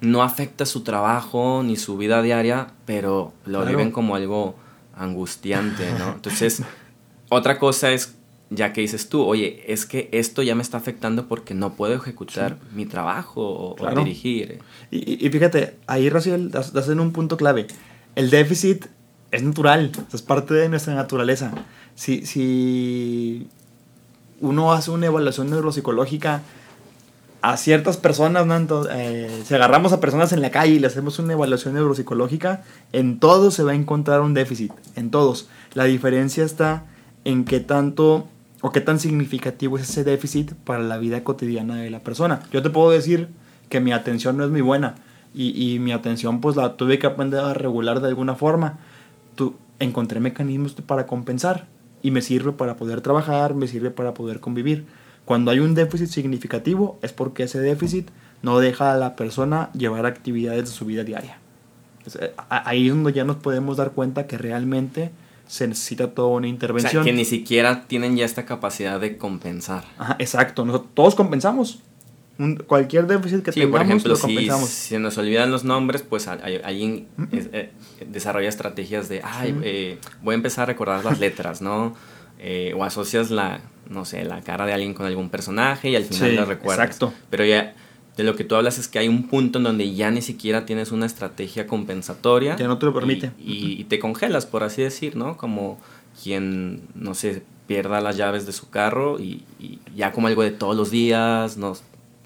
no afecta su trabajo ni su vida diaria, pero lo viven como algo angustiante, ¿no? Entonces, otra cosa es, ya que dices tú, oye, es que esto ya me está afectando porque no puedo ejecutar mi trabajo o, dirigir. Y, y, fíjate, ahí, Raciel, das en un punto clave. El déficit es natural, es parte de nuestra naturaleza. Si, si uno hace una evaluación neuropsicológica a ciertas personas, eh, si agarramos a personas en la calle y le hacemos una evaluación neuropsicológica, en todos se va a encontrar un déficit, en todos. La diferencia está en qué tanto o qué tan significativo es ese déficit para la vida cotidiana de la persona. Yo te puedo decir que mi atención no es muy buena y, y mi atención pues la tuve que aprender a regular de alguna forma encontré mecanismos para compensar y me sirve para poder trabajar, me sirve para poder convivir. Cuando hay un déficit significativo es porque ese déficit no deja a la persona llevar actividades de su vida diaria. Eh, ahí es donde ya nos podemos dar cuenta que realmente se necesita toda una intervención. O sea, que ni siquiera tienen ya esta capacidad de compensar. exacto. Nosotros todos compensamos cualquier déficit que sí, por ejemplo, si, si nos olvidan los nombres, pues alguien eh, desarrolla estrategias de, ay, eh, voy a empezar a recordar las letras, ¿no? Eh, o asocias la, no sé, la cara de alguien con algún personaje y al final la recuerdas. Exacto. Pero ya de lo que tú hablas es que hay un punto en donde ya ni siquiera tienes una estrategia compensatoria. Ya no te lo permite. Y, te congelas, por así decir, ¿no? Como quien, no sé, pierda las llaves de su carro y, y ya como algo de todos los días, no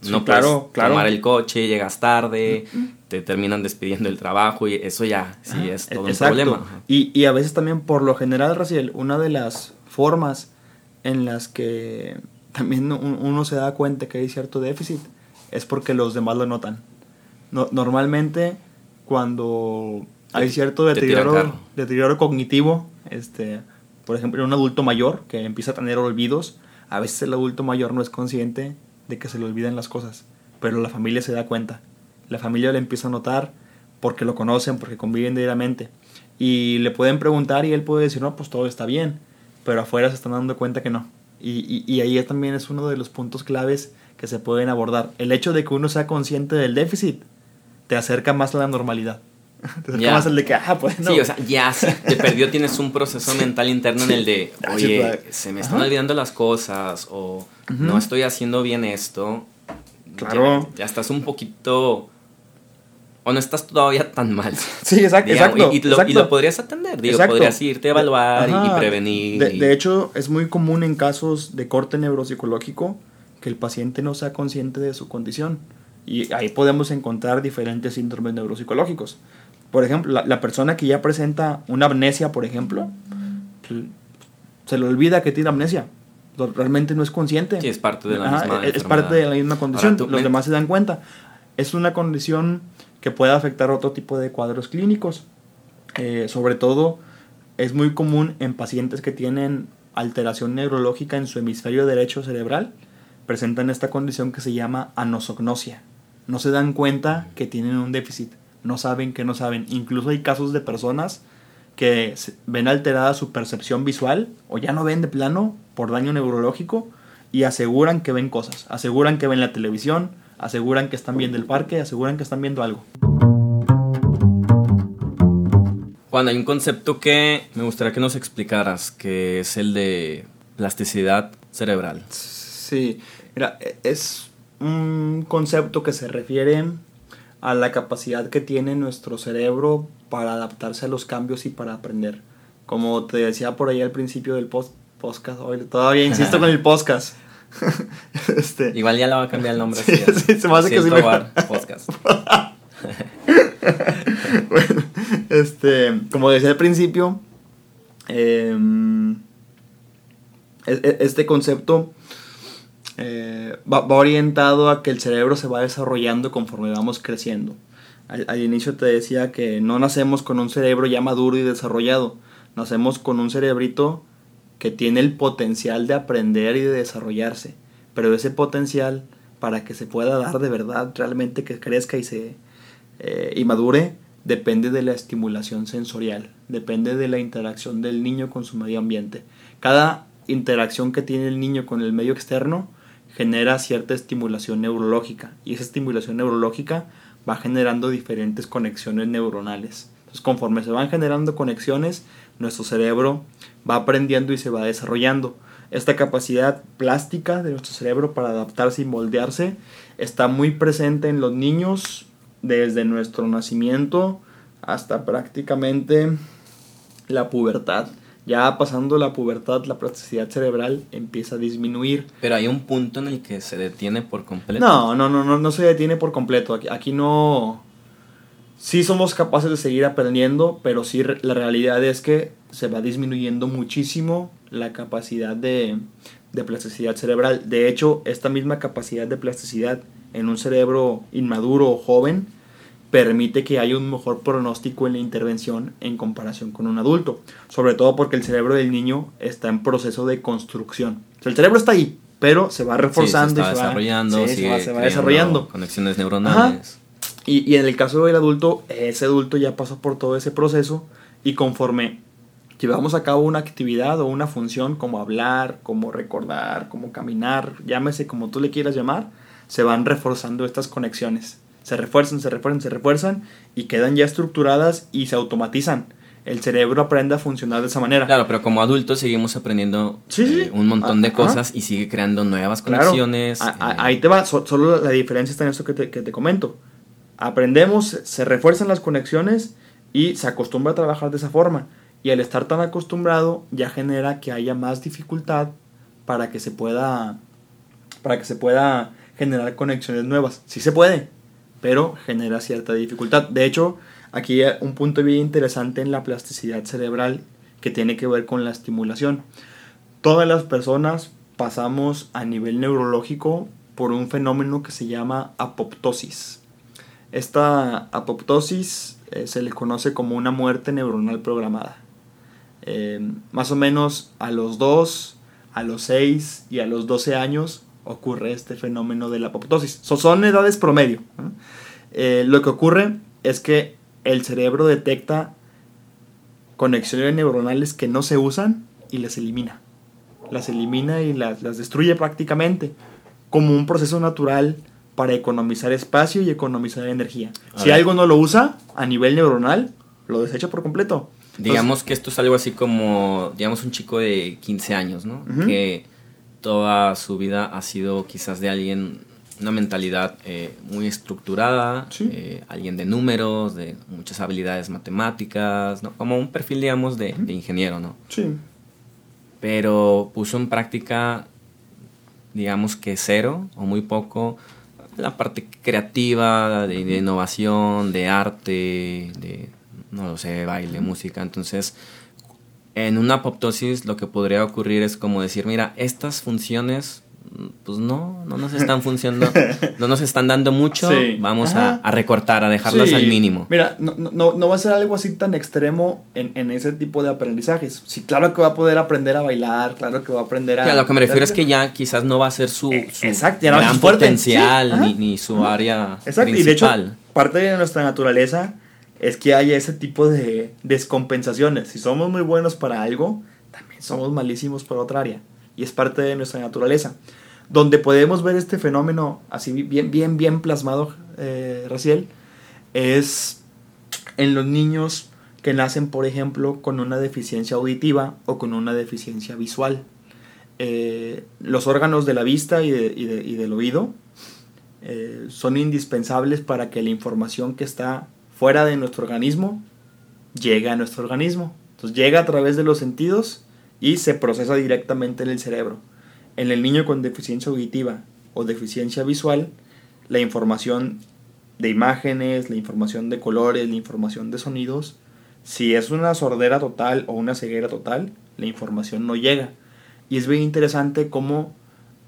no claro, puedes tomar el coche, llegas tarde, te terminan despidiendo el trabajo y eso ya sí es todo un problema. Y, y, a veces también, por lo general, Raciel, una de las formas en las que también uno se da cuenta que hay cierto déficit es porque los demás lo notan. No, normalmente, cuando hay cierto deterioro, deterioro cognitivo, este, por ejemplo, en un adulto mayor que empieza a tener olvidos, a veces el adulto mayor no es consciente de que se le olviden las cosas, pero la familia se da cuenta. La familia le empieza a notar porque lo conocen, porque conviven diariamente. Y le pueden preguntar y él puede decir, no, pues todo está bien, pero afuera se están dando cuenta que no. Y, y, ahí también es uno de los puntos claves que se pueden abordar. El hecho de que uno sea consciente del déficit te acerca más a la normalidad. Al de que, ah, pues no. Sí, o sea, ya si te perdió, tienes un proceso mental interno en el de, oye, se me están olvidando las cosas o no estoy haciendo bien esto. Claro. Ya, estás un poquito... O no estás todavía tan mal. Sí, exacto. y, lo, podrías atender. Digo, podrías irte a evaluar y prevenir. De, hecho, es muy común en casos de corte neuropsicológico que el paciente no sea consciente de su condición. Y ahí podemos encontrar diferentes síndromes neuropsicológicos. Por ejemplo, la, la persona que ya presenta una amnesia, por ejemplo, se le olvida que tiene amnesia realmente no es consciente. Sí, es parte de la misma Es parte de la misma condición, los demás se dan cuenta. es una condición que puede afectar otro tipo de cuadros clínicos. Eh, sobre todo es muy común en pacientes que tienen alteración neurológica en su hemisferio derecho cerebral. Presentan esta condición que se llama anosognosia. No se dan cuenta que tienen un déficit. No saben que no saben. Incluso hay casos de personas que ven alterada su percepción visual o ya no ven de plano por daño neurológico y aseguran que ven cosas. Aseguran que ven la televisión, aseguran que están viendo el parque, aseguran que están viendo algo. Juan, hay un concepto que me gustaría que nos explicaras, que es el de plasticidad cerebral. Sí, mira, e, es un concepto que se refiere a la capacidad que tiene nuestro cerebro para adaptarse a los cambios y para aprender. Como te decía por ahí al principio del post podcast, hoy todavía insisto con el podcast. este, Igual ya le va a cambiar el nombre. Sí, sí, se me hace que sí podcast. bueno, este, como decía al principio, em, e, e, este concepto eh, va, orientado a que el cerebro se va desarrollando conforme vamos creciendo. Al, inicio te decía que no nacemos con un cerebro ya maduro y desarrollado, nacemos con un cerebrito que tiene el potencial de aprender y de desarrollarse, pero ese potencial para que se pueda dar de verdad, realmente que crezca y se eh, y madure, depende de la estimulación sensorial, depende de la interacción del niño con su medio ambiente. Cada interacción que tiene el niño con el medio externo genera cierta estimulación neurológica y esa estimulación neurológica va generando diferentes conexiones neuronales. Entonces, conforme se van generando conexiones, nuestro cerebro va aprendiendo y se va desarrollando. Esta capacidad plástica de nuestro cerebro para adaptarse y moldearse está muy presente en los niños desde nuestro nacimiento hasta prácticamente la pubertad. Ya pasando la pubertad, la plasticidad cerebral empieza a disminuir. Pero hay un punto en el que se detiene por completo. No, no, no, no, no se detiene por completo. Aquí, aquí no. Sí somos capaces de seguir aprendiendo, pero sí la realidad es que se va disminuyendo muchísimo la capacidad de, de plasticidad cerebral. De hecho, esta misma capacidad de plasticidad en un cerebro inmaduro o joven permite que haya un mejor pronóstico en la intervención en comparación con un adulto, sobre todo porque el cerebro del niño está en proceso de construcción. el cerebro está ahí, pero se va reforzando y se desarrollando, va, se va, desarrollando. Conexiones neuronales. Y, y en el caso del adulto, ese adulto ya pasó por todo ese proceso y conforme llevamos a cabo una actividad o una función como hablar, como recordar, como caminar, llámese como tú le quieras llamar, se van reforzando estas conexiones. Se refuerzan, se refuerzan, se refuerzan y quedan ya estructuradas y se automatizan. El cerebro aprende a funcionar de esa manera. Claro, pero como adultos seguimos aprendiendo eh, un montón de ah, cosas y sigue creando nuevas conexiones. Eh. Ahí te va, solo la diferencia está en esto que te, que te comento. Aprendemos, se refuerzan las conexiones y se acostumbra a trabajar de esa forma. Y al estar tan acostumbrado ya genera que haya más dificultad para que se pueda para que se pueda generar conexiones nuevas. Sí se puede, pero genera cierta dificultad. De hecho, aquí hay un punto bien interesante en la plasticidad cerebral que tiene que ver con la estimulación. Todas las personas pasamos a nivel neurológico por un fenómeno que se llama apoptosis. Esta apoptosis eh, se le conoce como una muerte neuronal programada. Eh, más o menos a los 2, a los 6 y a los 12 años ocurre este fenómeno de la apoptosis. son edades promedio. Eh, lo que ocurre es que el cerebro detecta conexiones neuronales que no se usan y las elimina. Las elimina y las, destruye prácticamente como un proceso natural para economizar espacio y economizar energía. si algo no lo usa a nivel neuronal, lo desecha por completo. Digamos que esto es algo así como, digamos, un chico de 15 años, ¿no? Que toda su vida ha sido quizás de alguien, una mentalidad eh, muy estructurada, eh, alguien de números, de muchas habilidades matemáticas, ¿no? Como un perfil, digamos, de, ingeniero, ¿no? Sí. Pero puso en práctica, digamos que cero o muy poco, la parte creativa, de, de innovación, de arte, de, no lo sé, baile, música. Entonces, en una apoptosis lo que podría ocurrir es como decir, mira, estas funciones pues no, no nos están funcionando, no nos están dando mucho, vamos a, recortar, a dejarlas al mínimo. Mira, no, no, no, va a ser algo así tan extremo en, en, ese tipo de aprendizajes. Sí, claro que va a poder aprender a bailar, claro que va a aprender a... lo que me refiero es que ya quizás no va a ser su, eh, gran potencial ni, ni, su área Exacto. Y de hecho, parte de nuestra naturaleza es que haya ese tipo de descompensaciones. Si somos muy buenos para algo, también somos malísimos para otra área. Y es parte de nuestra naturaleza donde podemos ver este fenómeno así bien, bien, bien plasmado, eh, Raciel, es en los niños que nacen, por ejemplo, con una deficiencia auditiva o con una deficiencia visual. Eh, los órganos de la vista y, del oído eh, son indispensables para que la información que está fuera de nuestro organismo llegue a nuestro organismo. Entonces llega a través de los sentidos y se procesa directamente en el cerebro. En el niño con deficiencia auditiva o deficiencia visual, la información de imágenes, la información de colores, la información de sonidos, si es una sordera total o una ceguera total, la información no llega. Y es bien interesante cómo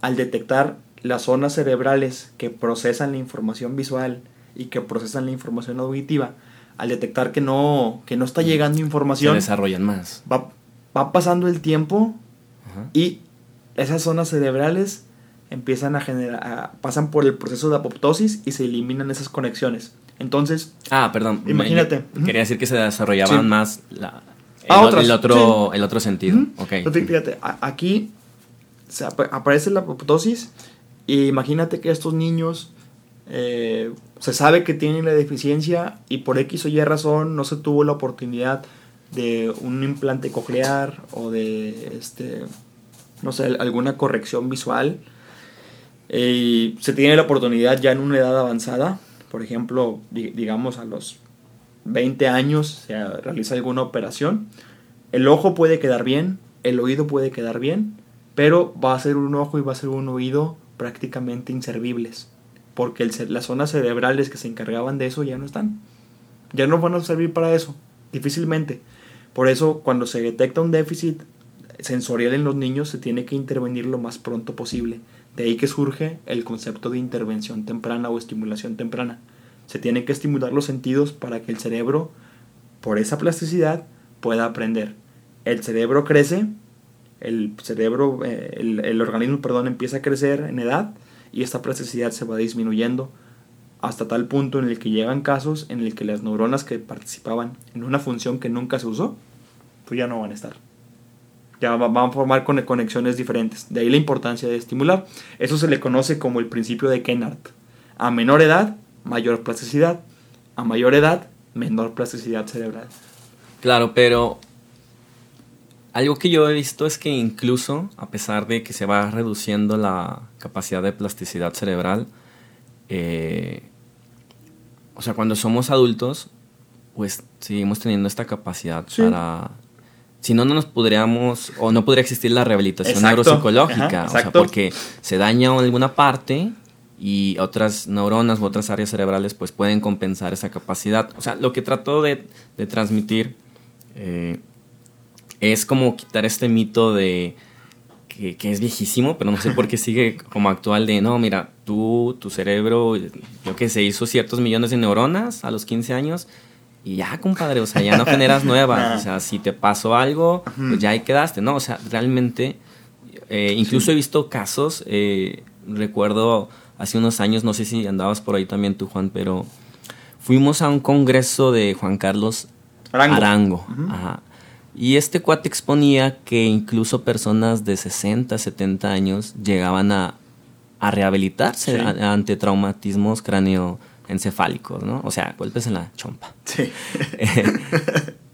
al detectar las zonas cerebrales que procesan la información visual y que procesan la información auditiva, al detectar que no, que no está llegando información, se desarrollan más. Va, va pasando el tiempo y esas zonas cerebrales empiezan a generar, pasan por el proceso de apoptosis y se eliminan esas conexiones. Entonces, ah, perdón, imagínate. quería decir que se desarrollaban más la, ah, el, otro, el otro sentido. fíjate, aquí aparece la apoptosis y imagínate que estos niños eh, se sabe que tienen la deficiencia y por X o Y razón no se tuvo la oportunidad de un implante coclear o de este no sé, alguna corrección visual. y se tiene la oportunidad ya en una edad avanzada, por ejemplo, digamos a los 20 años se realiza alguna operación. El ojo puede quedar bien, el oído puede quedar bien, pero va a ser un ojo y va a ser un oído prácticamente inservibles, porque las zonas cerebrales que se encargaban de eso ya no están. Ya no van a servir para eso, difícilmente. Por eso, cuando se detecta un déficit sensorial en los niños se tiene que intervenir lo más pronto posible. De ahí que surge el concepto de intervención temprana o estimulación temprana. Se tienen que estimular los sentidos para que el cerebro, por esa plasticidad, pueda aprender. El cerebro crece, el cerebro, eh, el, organismo, perdón, empieza a crecer en edad y esta plasticidad se va disminuyendo hasta tal punto en el que llegan casos en el que las neuronas que participaban en una función que nunca se usó, pues ya no van a estar ya van a formar conexiones diferentes. De ahí la importancia de estimular. Eso se le conoce como el principio de Kennard. A menor edad, mayor plasticidad. A mayor edad, menor plasticidad cerebral. Claro, pero algo que yo he visto es que incluso, a pesar de que se va reduciendo la capacidad de plasticidad cerebral, eh, o sea, cuando somos adultos, pues seguimos teniendo esta capacidad para si no, no nos podríamos, o no podría existir la rehabilitación neuropsicológica, o sea, porque se daña alguna parte y otras neuronas u otras áreas cerebrales pues pueden compensar esa capacidad. O sea, lo que trato de, transmitir eh, es como quitar este mito de que, que, es viejísimo, pero no sé por qué sigue como actual de, no, mira, tú, tu cerebro, yo que se hizo ciertos millones de neuronas a los 15 años y ya, compadre, o sea, ya no generas nuevas. O sea, si te pasó algo, pues ya ahí quedaste, ¿no? O sea, realmente, eh, incluso he visto casos, eh, recuerdo hace unos años, no sé si andabas por ahí también tú, Juan, pero fuimos a un congreso de Juan Carlos Arango. Ajá. Y este cuate exponía que incluso personas de 60, 70 años llegaban a, a rehabilitarse ante traumatismos cráneo encefálicos, ¿no? O sea, golpes en la chompa. Sí.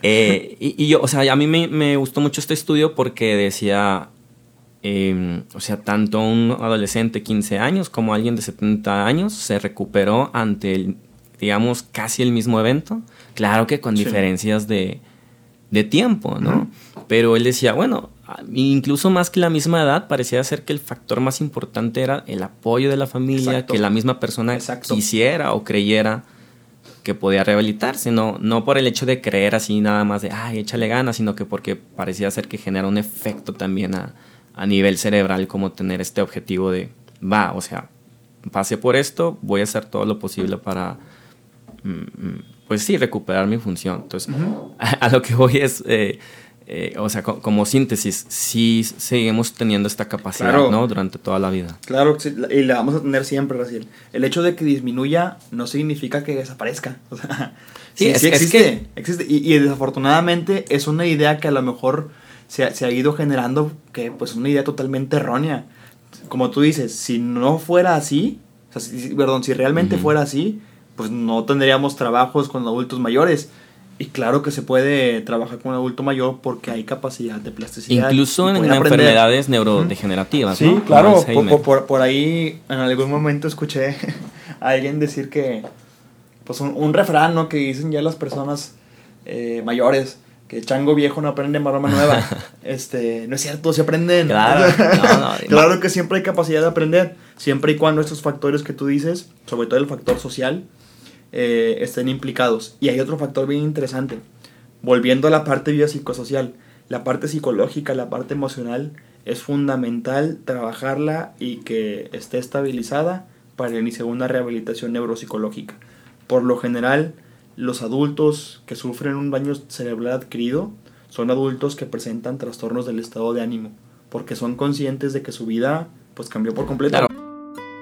Eh, y, yo, o sea, a mí me, gustó mucho este estudio porque decía, em, o sea, tanto un adolescente de 15 años como alguien de 70 años se recuperó ante, el, digamos, casi el mismo evento. Claro que con diferencias de, de tiempo, ¿no? Pero él decía, bueno, incluso más que la misma edad, parecía ser que el factor más importante era el apoyo de la familia, que la misma persona quisiera o creyera que podía rehabilitarse, no, no por el hecho de creer así nada más de, ay, échale ganas, sino que porque parecía ser que genera un efecto también a, a nivel cerebral como tener este objetivo de, va, o sea, pasé por esto, voy a hacer todo lo posible para, mm, mm, pues sí, recuperar mi función. Entonces, a, lo que voy es, eh, eh, o sea, como síntesis, sí seguimos teniendo esta capacidad, ¿no? Durante toda la vida. Claro, y la vamos a tener siempre, Raciel. El hecho de que disminuya no significa que desaparezca. O sea, sí, existe. existe. Y, desafortunadamente es una idea que a lo mejor se ha, se ha ido generando, que pues es una idea totalmente errónea. Como tú dices, si no fuera así, o sea, si, perdón, si realmente fuera así, pues no tendríamos trabajos con adultos mayores y claro que se puede trabajar con un adulto mayor porque hay capacidad de plasticidad. Incluso en enfermedades neurodegenerativas. Sí, claro. Por, ahí en algún momento escuché a alguien decir que, pues un, refrán, ¿no? Que dicen ya las personas eh, mayores, que chango viejo no aprende maroma nueva. este, no es cierto, se aprenden. Claro, claro que siempre hay capacidad de aprender, siempre y cuando estos factores que tú dices, sobre todo el factor social, eh, estén implicados. Y hay otro factor bien interesante. Volviendo a la parte biopsicosocial, la parte psicológica, la parte emocional, es fundamental trabajarla y que esté estabilizada para iniciar una rehabilitación neuropsicológica. Por lo general, los adultos que sufren un daño cerebral adquirido son adultos que presentan trastornos del estado de ánimo, porque son conscientes de que su vida pues cambió por completo.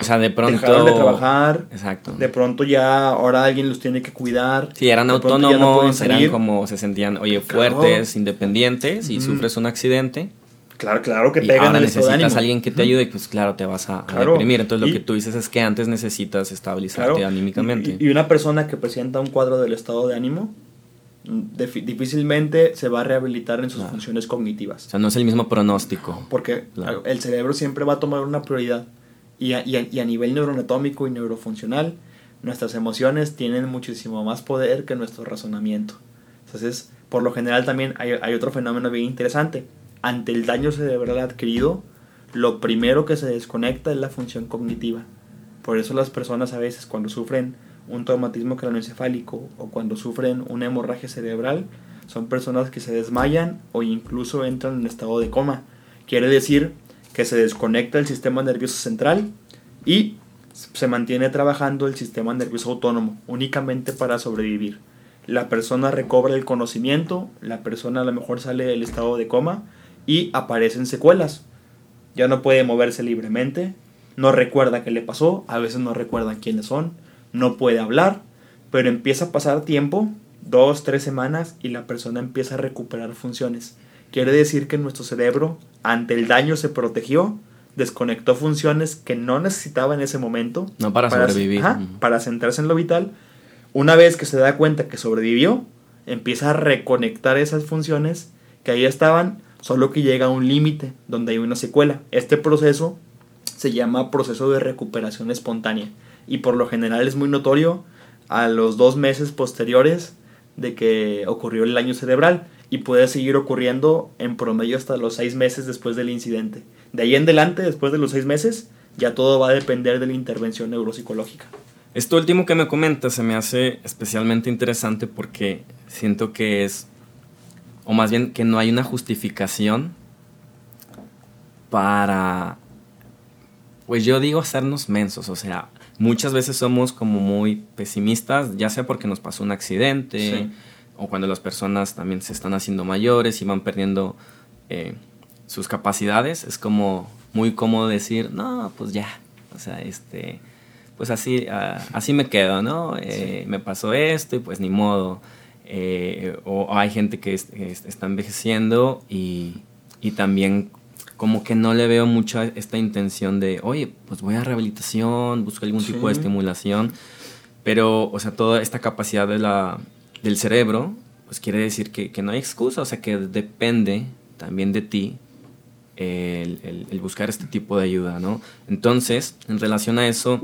O sea, de pronto. Dejaron de trabajar. Exacto. De pronto ya ahora alguien los tiene que cuidar. Sí, eran autónomos, eran como se sentían, oye, fuertes, independientes y sufres un accidente. Claro, claro que pegan ahora necesitas a alguien que te ayude, pues claro, te vas a, deprimir. Entonces lo que tú dices es que antes necesitas estabilizarte anímicamente. Y, una persona que presenta un cuadro del estado de ánimo difícilmente se va a rehabilitar en sus funciones cognitivas. O sea, no es el mismo pronóstico. Porque el cerebro siempre va a tomar una prioridad. Y a, nivel neuroanatómico y neurofuncional, nuestras emociones tienen muchísimo más poder que nuestro razonamiento. Entonces, por lo general también hay, hay, otro fenómeno bien interesante. Ante el daño cerebral adquirido, lo primero que se desconecta es la función cognitiva. Por eso las personas a veces cuando sufren un traumatismo craneoencefálico o cuando sufren una hemorragia cerebral, son personas que se desmayan o incluso entran en estado de coma. Quiere decir que se desconecta el sistema nervioso central y se mantiene trabajando el sistema nervioso autónomo únicamente para sobrevivir. La persona recobra el conocimiento, la persona a lo mejor sale del estado de coma y aparecen secuelas. Ya no puede moverse libremente, no recuerda qué le pasó, a veces no recuerda quiénes son, no puede hablar, pero empieza a pasar tiempo, dos, tres semanas, y la persona empieza a recuperar funciones. Quiere decir que nuestro cerebro, ante el daño, se protegió, desconectó funciones que no necesitaba en ese momento. No para, sobrevivir. para centrarse en lo vital. Una vez que se da cuenta que sobrevivió, empieza a reconectar esas funciones que ahí estaban, solo que llega a un límite donde hay una secuela. Este proceso se llama proceso de recuperación espontánea y por lo general es muy notorio a los dos meses posteriores de que ocurrió el daño cerebral y puede seguir ocurriendo en promedio hasta los seis meses después del incidente. De ahí en adelante, después de los seis meses, ya todo va a depender de la intervención neuropsicológica. Esto último que me comentas se me hace especialmente interesante porque siento que es, o más bien que no hay una justificación para, pues yo digo hacernos mensos, o sea, muchas veces somos como muy pesimistas, ya sea porque nos pasó un accidente o cuando las personas también se están haciendo mayores y van perdiendo eh, sus capacidades, es como muy cómodo decir, no, pues ya, o sea, este, pues así, así me quedo, ¿no? Eh, me pasó esto y pues ni modo. Eh, o, hay gente que está envejeciendo y, y también como que no le veo mucha esta intención de, oye, pues voy a rehabilitación, busco algún tipo de estimulación, pero, o sea, toda esta capacidad de la, del cerebro, pues quiere decir que, no hay excusa, o sea, que depende también de ti el, el, buscar este tipo de ayuda, ¿no? Entonces, en relación a eso,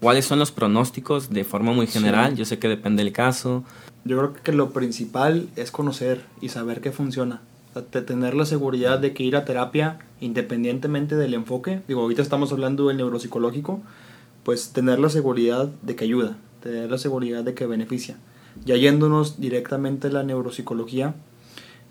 ¿cuáles son los pronósticos de forma muy general? Yo sé que depende del caso. Yo creo que lo principal es conocer y saber qué funciona. tener la seguridad de que ir a terapia, independientemente del enfoque, digo, ahorita estamos hablando del neuropsicológico, pues tener la seguridad de que ayuda, tener la seguridad de que beneficia. Ya yéndonos directamente a la neuropsicología,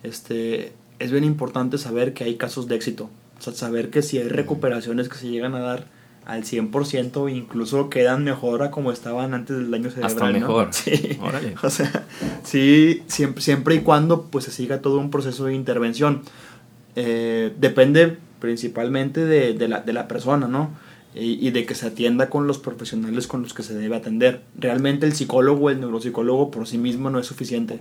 este, es bien importante saber que hay casos de éxito. O sea, saber que si hay recuperaciones que se llegan a dar al 100%, incluso quedan mejor a como estaban antes del daño cerebral. Hasta mejor. Sí. O sea, sí, siempre, siempre y cuando pues se siga todo un proceso de intervención. Eh, depende principalmente de, de, la, de la persona, ¿no? Y, de que se atienda con los profesionales con los que se debe atender. Realmente el psicólogo, el neuropsicólogo por sí mismo no es suficiente.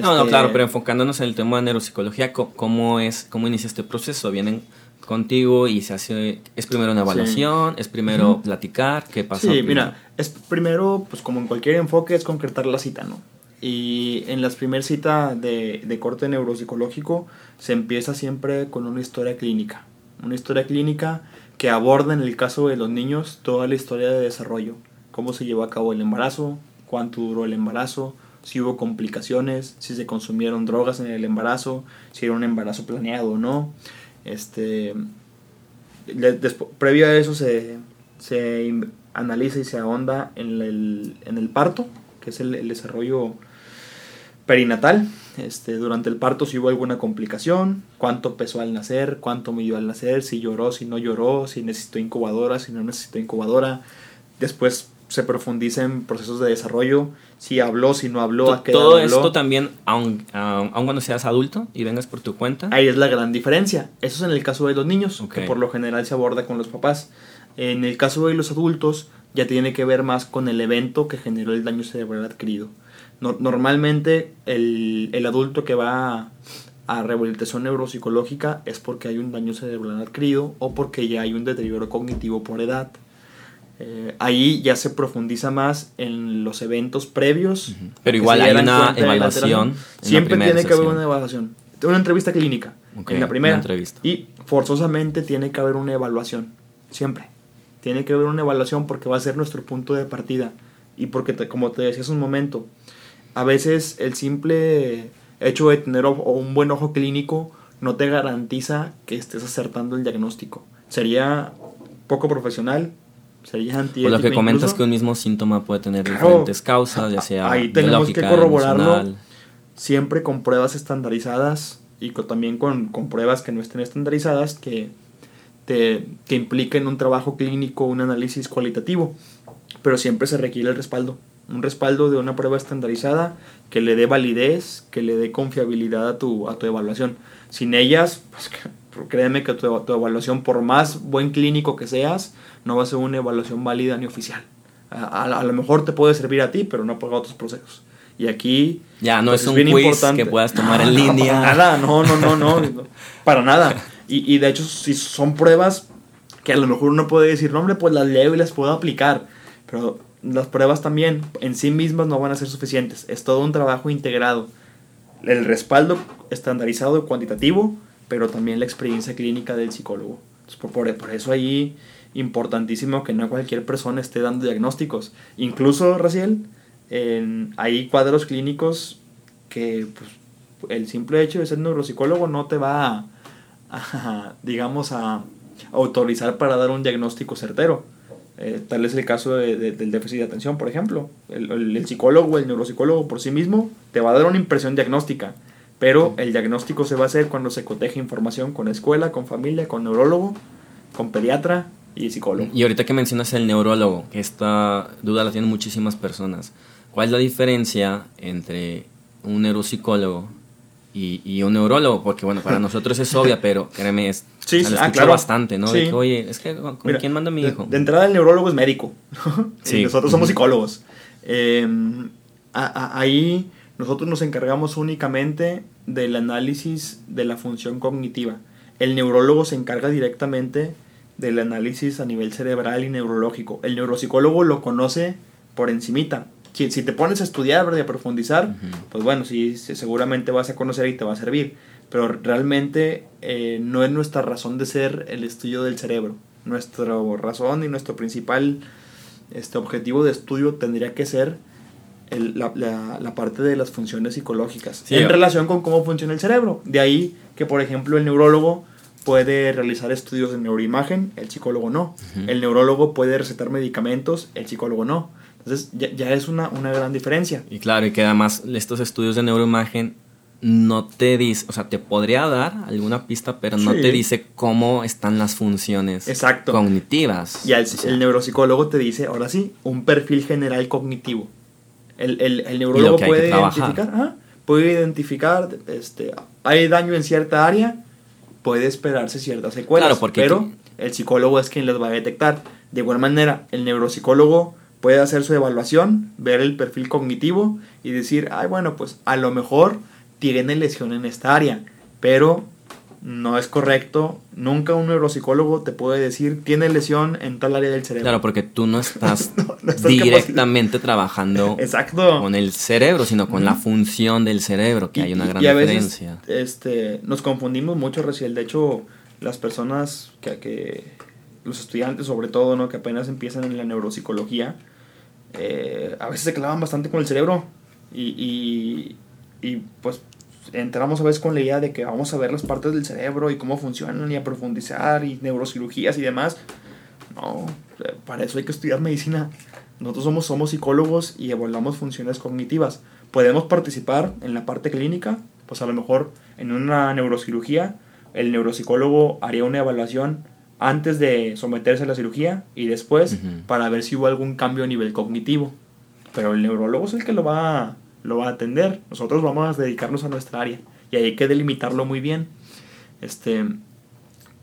No, no, claro, pero enfocándonos en el tema de neuropsicología, ¿cómo, es, cómo inicia este proceso? ¿Vienen contigo y se hace, es primero una evaluación, es primero platicar, qué pasa? Sí, mira, es primero, pues como en cualquier enfoque, es concretar la cita, ¿no? Y en las primeras citas de, de corte neuropsicológico se empieza siempre con una historia clínica. Una historia clínica que aborda en el caso de los niños toda la historia de desarrollo. Cómo se llevó a cabo el embarazo, cuánto duró el embarazo, si hubo complicaciones, si se consumieron drogas en el embarazo, si era un embarazo planeado o no. Este, previo a eso se, se, analiza y se ahonda en el, en el parto, que es el, desarrollo perinatal. Este, durante el parto si hubo alguna complicación, cuánto pesó al nacer, cuánto midió al nacer, si lloró, si no lloró, si necesitó incubadora, si no necesitó incubadora. Después se profundiza en procesos de desarrollo, si habló, si no habló, a qué Todo esto también, aun, aun, cuando seas adulto y vengas por tu cuenta. Ahí es la gran diferencia. Eso es en el caso de los niños, que por lo general se aborda con los papás. En el caso de los adultos, ya tiene que ver más con el evento que generó el daño cerebral adquirido. Normalmente, el, el adulto que va a rehabilitación neuropsicológica es porque hay un daño cerebral adquirido o porque ya hay un deterioro cognitivo por edad. Eh, ahí ya se profundiza más en los eventos previos. Pero igual hay una evaluación. Siempre tiene que haber una evaluación. Una entrevista clínica en la primera. Entrevista. Y forzosamente tiene que haber una evaluación. Siempre. Tiene que haber una evaluación porque va a ser nuestro punto de partida. Y porque, como te decía hace un momento, a veces el simple hecho de tener un buen ojo clínico no te garantiza que estés acertando el diagnóstico. Sería poco profesional sería Por lo que comentas que un mismo síntoma puede tener diferentes causas, ya sea ahí tenemos que corroborarlo. siempre con pruebas estandarizadas y también con, con, pruebas que no estén estandarizadas que, te, que impliquen un trabajo clínico, un análisis cualitativo, pero siempre se requiere el respaldo, un respaldo de una prueba estandarizada que le dé validez, que le dé confiabilidad a tu, a tu evaluación. Sin ellas, pues créeme que tu, tu evaluación, por más buen clínico que seas, no va a ser una evaluación válida ni oficial. A, lo mejor te puede servir a ti, pero no para otros procesos. Y aquí... Ya, no pues, es un quiz importante. que puedas tomar en línea. Para nada, no, no, no, no, para nada. Y, y, de hecho, si son pruebas que a lo mejor uno puede decir, no, hombre, pues las leo y las puedo aplicar. Pero las pruebas también en sí mismas no van a ser suficientes. Es todo un trabajo integrado. El respaldo estandarizado cuantitativo, pero también la experiencia clínica del psicólogo. por, por, por eso ahí importantísimo que no cualquier persona esté dando diagnósticos. Incluso, Raciel, en, hay cuadros clínicos que pues, el simple hecho de ser neuropsicólogo no te va a, digamos, a autorizar para dar un diagnóstico certero. Eh, tal es el caso del déficit de atención, por ejemplo. El, el, el, psicólogo, el neuropsicólogo por sí mismo, te va a dar una impresión diagnóstica, pero el diagnóstico se va a hacer cuando se coteje información con escuela, con familia, con neurólogo, con pediatra, y psicólogo. Y ahorita que mencionas el neurólogo, que esta duda la tienen muchísimas personas, ¿cuál es la diferencia entre un neuropsicólogo y, y un neurólogo? Porque bueno, para nosotros es obvia, pero créeme, es, sí, lo ah, bastante, ¿no? De que, oye, es que ¿con quién manda mi hijo? De, entrada el neurólogo es médico, sí. nosotros somos psicólogos. Em, ahí nosotros nos encargamos únicamente del análisis de la función cognitiva. El neurólogo se encarga directamente del análisis a nivel cerebral y neurológico. El neuropsicólogo lo conoce por encimita, si, te pones a estudiar ¿verdad? y a profundizar, pues bueno, sí, seguramente vas a conocer y te va a servir. Pero realmente eh, no es nuestra razón de ser el estudio del cerebro. Nuestra razón y nuestro principal este objetivo de estudio tendría que ser el- la, la- la parte de las funciones psicológicas Sí, en relación con cómo funciona el cerebro. De ahí que, por ejemplo, el neurólogo puede realizar estudios de neuroimagen, el psicólogo no. El neurólogo puede recetar medicamentos, el psicólogo no. Entonces ya, ya es una, una gran diferencia. Y claro, y que además estos estudios de neuroimagen no te dice, o sea, te podría dar alguna pista, pero no Sí. te dice cómo están las funciones Exacto. cognitivas. Y el, O sea, el neuropsicólogo te dice, ahora sí, un perfil general cognitivo. El, el, el neurólogo puede identificar, puede identificar, este, hay daño en cierta área, puede esperarse ciertas secuelas, Claro, porque pero tú- el psicólogo es quien las va a detectar. De igual manera, el neuropsicólogo puede hacer su evaluación, ver el perfil cognitivo y decir, ay, bueno, pues a lo mejor tiene lesión en esta área, pero no es correcto. Nunca un neuropsicólogo te puede decir, tiene lesión en tal área del cerebro. Claro, porque tú no estás No, no estás directamente trabajando Exacto. con el cerebro, sino con la función del cerebro, que Y- hay una gran y a veces, diferencia. este, nos confundimos mucho, Raciel. De hecho, las personas que, que los estudiantes, sobre todo, ¿no? que apenas empiezan en la neuropsicología, eh, a veces se clavan bastante con el cerebro. Y, y, y, pues entramos a veces con la idea de que vamos a ver las partes del cerebro y cómo funcionan y a profundizar y neurocirugías y demás. No, para eso hay que estudiar medicina. Nosotros somos, somos psicólogos y evaluamos funciones cognitivas. Podemos participar en la parte clínica, pues a lo mejor en una neurocirugía, el neuropsicólogo haría una evaluación antes de someterse a la cirugía y después para ver si hubo algún cambio a nivel cognitivo. Pero el neurólogo es el que lo va, lo va a atender. Nosotros vamos a dedicarnos a nuestra área y hay que delimitarlo muy bien. Este,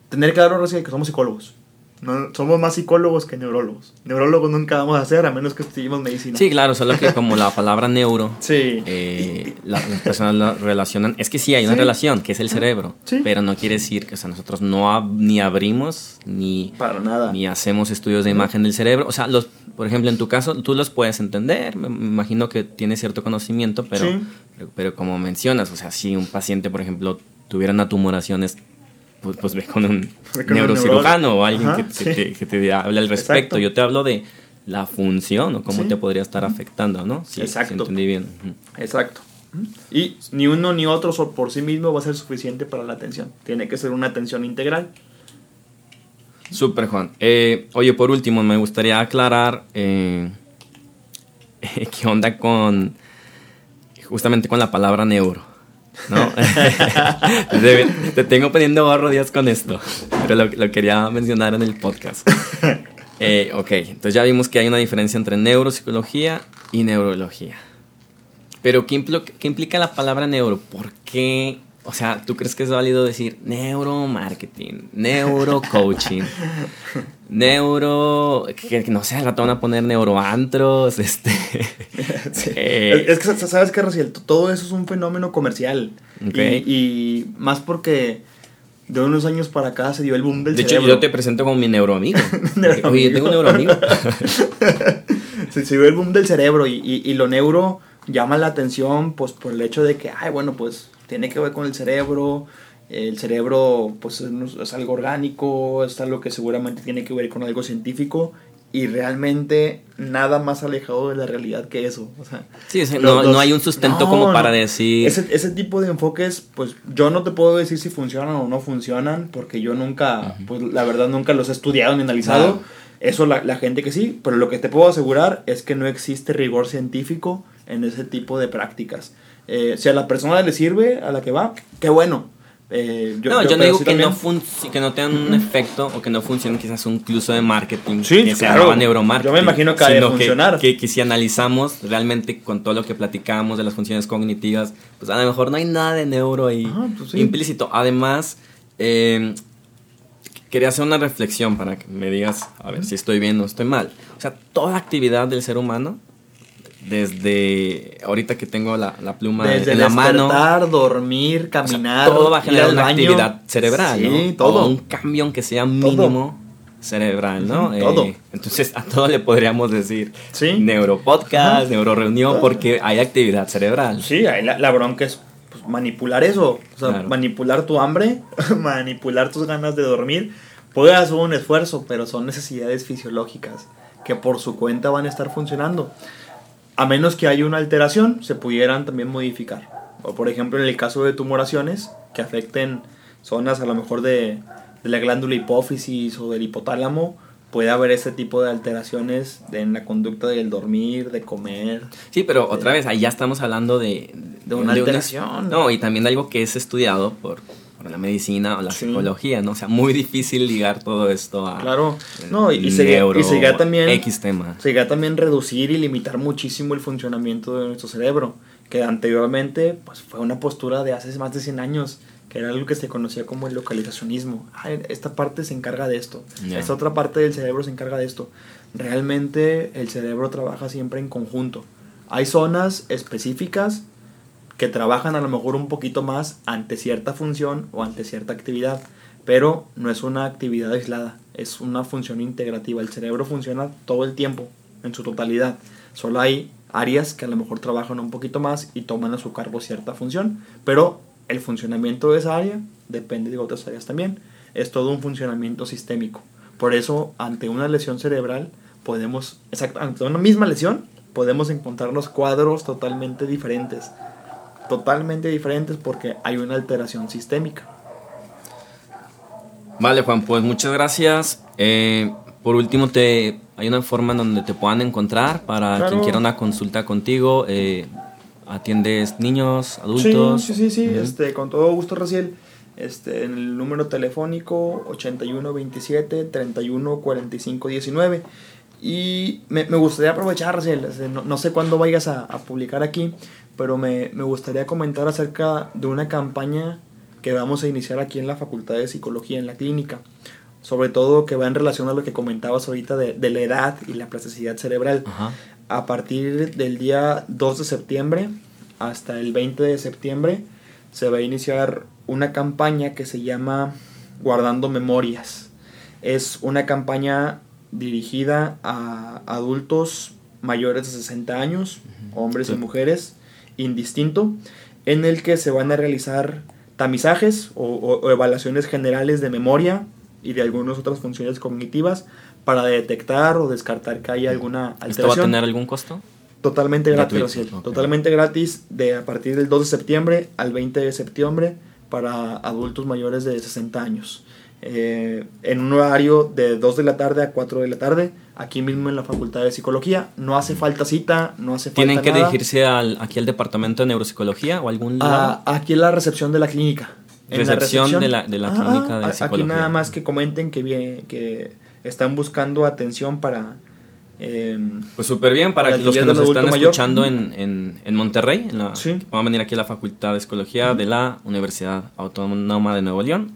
tener claro, que somos psicólogos. No, somos más psicólogos que neurólogos. Neurólogos nunca vamos a ser a menos que estudiemos medicina. Sí, claro, solo que como la palabra neuro, Sí. eh, la- las personas la relacionan, es que sí hay una Sí. relación, que es el cerebro, Sí. pero no quiere decir que o sea, nosotros no ab- ni abrimos ni, Para nada. ni hacemos estudios de imagen del cerebro. O sea, los, por ejemplo, en tu caso, tú los puedes entender, me imagino que tienes cierto conocimiento, pero, pero, pero como mencionas, o sea, si un paciente, por ejemplo, tuviera una tumoraciones, pues, pues ve con un con neurocirujano o alguien Ajá, que, sí. que te, que te hable al respecto. Exacto. Yo te hablo de la función o cómo Sí. te podría estar afectando, ¿no? Sí Exacto. entendí bien. Exacto. Y ni uno ni otro por sí mismo va a ser suficiente para la atención. Tiene que ser una atención integral. Súper, Juan. Eh, oye, por último, me gustaría aclarar eh, qué onda con justamente con la palabra neuro. ¿No? te, te tengo poniendo gorro días con esto, pero lo, lo quería mencionar en el podcast. Eh, ok, entonces ya vimos que hay una diferencia entre neuropsicología y neurología. Pero ¿qué, implo- qué implica la palabra neuro? ¿Por qué? O sea, ¿tú crees que es válido decir neuromarketing, neurocoaching, neuro... Que, que no sé, al rato van a poner neuroantros, este... Sí. eh, Es es que, ¿sabes qué, Raciel? Todo eso es un fenómeno comercial. Ok. Y, y más porque de unos años para acá se dio el boom del de hecho, cerebro. yo te presento como mi neuroamigo. Neuroamigo. Oye, yo tengo un neuroamigo. se, se dio el boom del cerebro y, y- y lo neuro llama la atención pues por el hecho de que, ay, bueno, pues tiene que ver con el cerebro. El cerebro pues es, algo orgánico, es algo que seguramente tiene que ver con algo científico y realmente nada más alejado de la realidad que eso. O sea, Sí, los- no, los- no hay un sustento no, como para decir... Ese, ese tipo de enfoques, pues yo no te puedo decir si funcionan o no funcionan, porque yo nunca, pues la verdad nunca los he estudiado ni analizado. Claro. Eso la, la gente que sí, pero lo que te puedo asegurar es que no existe rigor científico en ese tipo de prácticas. Eh, si a la persona le sirve, a la que va, qué bueno. Eh, no, yo, no pero digo sí que, no que no tengan un efecto o que no funcionen quizás un incluso de marketing Sí, que claro. neuromarketing. Yo me imagino que sino funcionar. Que, que si analizamos realmente con todo lo que platicamos de las funciones cognitivas, pues a lo mejor no hay nada de neuro ahí Ajá, pues sí. implícito. Además, eh, quería hacer una reflexión para que me digas, a ver si estoy bien o estoy mal. O sea, toda actividad del ser humano, desde ahorita que tengo la, la pluma Desde en la mano, despertar, dormir, o sea, caminar, todo va a generar una baño. actividad cerebral, Sí, ¿no? todo. O un cambio, aunque sea mínimo, cerebral, ¿no? todo. Eh, entonces a todo le podríamos decir Sí. neuropodcast, neuroreunión, porque hay actividad cerebral. Sí, ahí la, la bronca es pues, manipular eso. O sea, Claro. manipular tu hambre, manipular tus ganas de dormir. Puede hacer un esfuerzo, pero son necesidades fisiológicas que por su cuenta van a estar funcionando. A menos que haya una alteración, se pudieran también modificar. O por ejemplo, en el caso de tumoraciones que afecten zonas a lo mejor de, de la glándula hipófisis o del hipotálamo, puede haber ese tipo de alteraciones en la conducta del dormir, de comer. Sí, pero otra vez, ahí ya estamos hablando de, De una alteración. no, y también algo que es estudiado por, por la medicina o la Sí. psicología, ¿no? O sea, muy difícil ligar todo esto a. Claro, no, y, neuro, y sería también X tema. sería también reducir y limitar muchísimo el funcionamiento de nuestro cerebro, que anteriormente pues fue una postura de hace más de 100 años, que era algo que se conocía como el localizacionismo. Ah, esta parte se encarga de esto, Ya. esta otra parte del cerebro se encarga de esto. Realmente el cerebro trabaja siempre en conjunto. Hay zonas específicas que trabajan a lo mejor un poquito más ante cierta función o ante cierta actividad, pero no es una actividad aislada, es una función integrativa. El cerebro funciona todo el tiempo, en su totalidad. Solo hay áreas que a lo mejor trabajan un poquito más y toman a su cargo cierta función, pero el funcionamiento de esa área depende de otras áreas también. Es todo un funcionamiento sistémico. Por eso, ante una lesión cerebral, podemos, exacto, ante una misma lesión, podemos encontrarnos cuadros totalmente diferentes totalmente diferentes porque hay una alteración sistémica. Vale, Juan, pues muchas gracias. Eh, por último, te, hay una forma en donde te puedan encontrar para Claro. quien quiera una consulta contigo. Eh, ¿Atiendes niños, adultos? Sí, sí, sí, sí, Ujú. este, con todo gusto, Raciel. Este, en el número telefónico 8127 31 45 19. Y me, me gustaría aprovechar, Raciel, este, no, no sé cuándo vayas a, a publicar aquí, pero me, me gustaría comentar acerca de una campaña que vamos a iniciar aquí en la Facultad de Psicología, en la clínica. Sobre todo que va en relación a lo que comentabas ahorita de, de la edad y la plasticidad cerebral. Ajá. A partir del día 2 de septiembre hasta el 20 de septiembre se va a iniciar una campaña que se llama Guardando Memorias. Es una campaña dirigida a adultos mayores de 60 años, hombres Sí. y mujeres, indistinto, en el que se van a realizar tamizajes o, o- o evaluaciones generales de memoria y de algunas otras funciones cognitivas para detectar o descartar que haya alguna alteración. ¿Esto va a tener algún costo? Totalmente gratis, Gratuito. Totalmente gratis de a partir del 2 de septiembre al 20 de septiembre para adultos mayores de 60 años. Eh, en un horario de 2 de la tarde a 4 de la tarde, aquí mismo en la Facultad de Psicología. No hace falta cita, no hace falta ¿Tienen que nada. dirigirse al, aquí al departamento de neuropsicología o algún lugar? Ah, aquí en la recepción de la clínica. En la Recepción de la- de la clínica de a- Aquí nada más que comenten que, bien, que están buscando atención para... em, Pues súper bien, para Para los que nos están escuchando en, en, en Monterrey, en la, Sí. van a venir aquí a la Facultad de Psicología de la Universidad Autónoma de Nuevo León.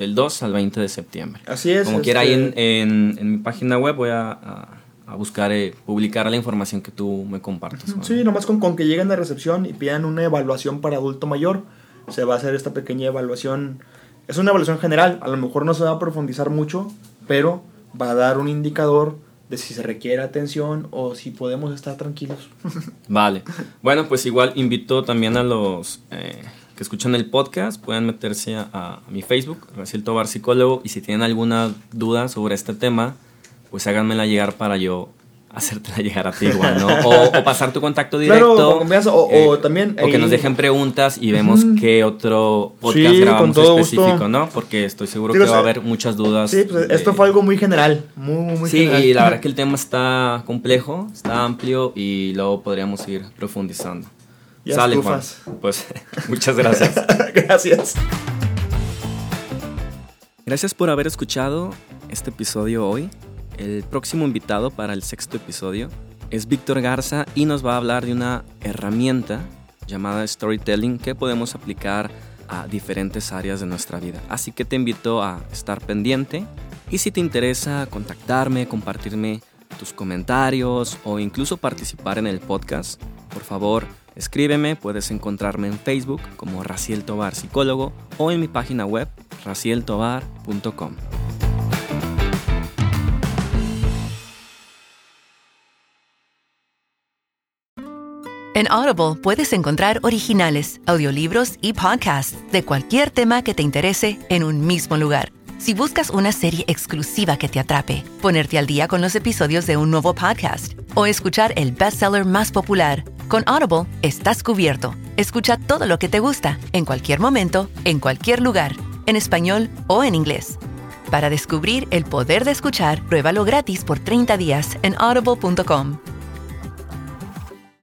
Del 2 al 20 de septiembre. así es. Como quiera, ahí en, este, en, en mi página web voy a, a- a buscar eh, publicar la información que tú me compartas. Juan. Sí, nomás con, con que lleguen a recepción y pidan una evaluación para adulto mayor, se va a hacer esta pequeña evaluación. Es una evaluación general, a lo mejor no se va a profundizar mucho, pero va a dar un indicador de si se requiere atención o si podemos estar tranquilos. Vale. Bueno, pues igual invito también a los eh, que escuchan el podcast, pueden meterse a, a mi Facebook, Raciel Tobar Psicólogo, y si tienen alguna duda sobre este tema, pues háganmela llegar para yo hacértela llegar a ti igual, ¿no? O, o pasar tu contacto directo. o- o también O que nos dejen preguntas y vemos Ujú. qué otro podcast Sí, grabamos específico, gusto. ¿no? Porque estoy seguro Digo, que va a haber muchas dudas. Sí, pues de- esto fue algo muy general, muy, muy Sí, general. y la verdad que el tema está complejo, está amplio y luego podríamos ir profundizando. Ya Sale, Juan. Pues muchas gracias. Gracias. Gracias por haber escuchado este episodio hoy. El próximo invitado para el sexto episodio es Víctor Garza y nos va a hablar de una herramienta llamada storytelling que podemos aplicar a diferentes áreas de nuestra vida. Así que te invito a estar pendiente y si te interesa contactarme, compartirme tus comentarios o incluso participar en el podcast, por favor Escríbeme, puedes encontrarme en Facebook como Raciel Tobar Psicólogo o en mi página web racieltobar.com. En Audible puedes encontrar originales, audiolibros y podcasts de cualquier tema que te interese en un mismo lugar si buscas una serie exclusiva que te atrape, ponerte al día con los episodios de un nuevo podcast o escuchar el bestseller más popular, con Audible estás cubierto. Escucha todo lo que te gusta, en cualquier momento, en cualquier lugar, en español o en inglés. Para descubrir el poder de escuchar, pruébalo gratis por 30 días en audible.com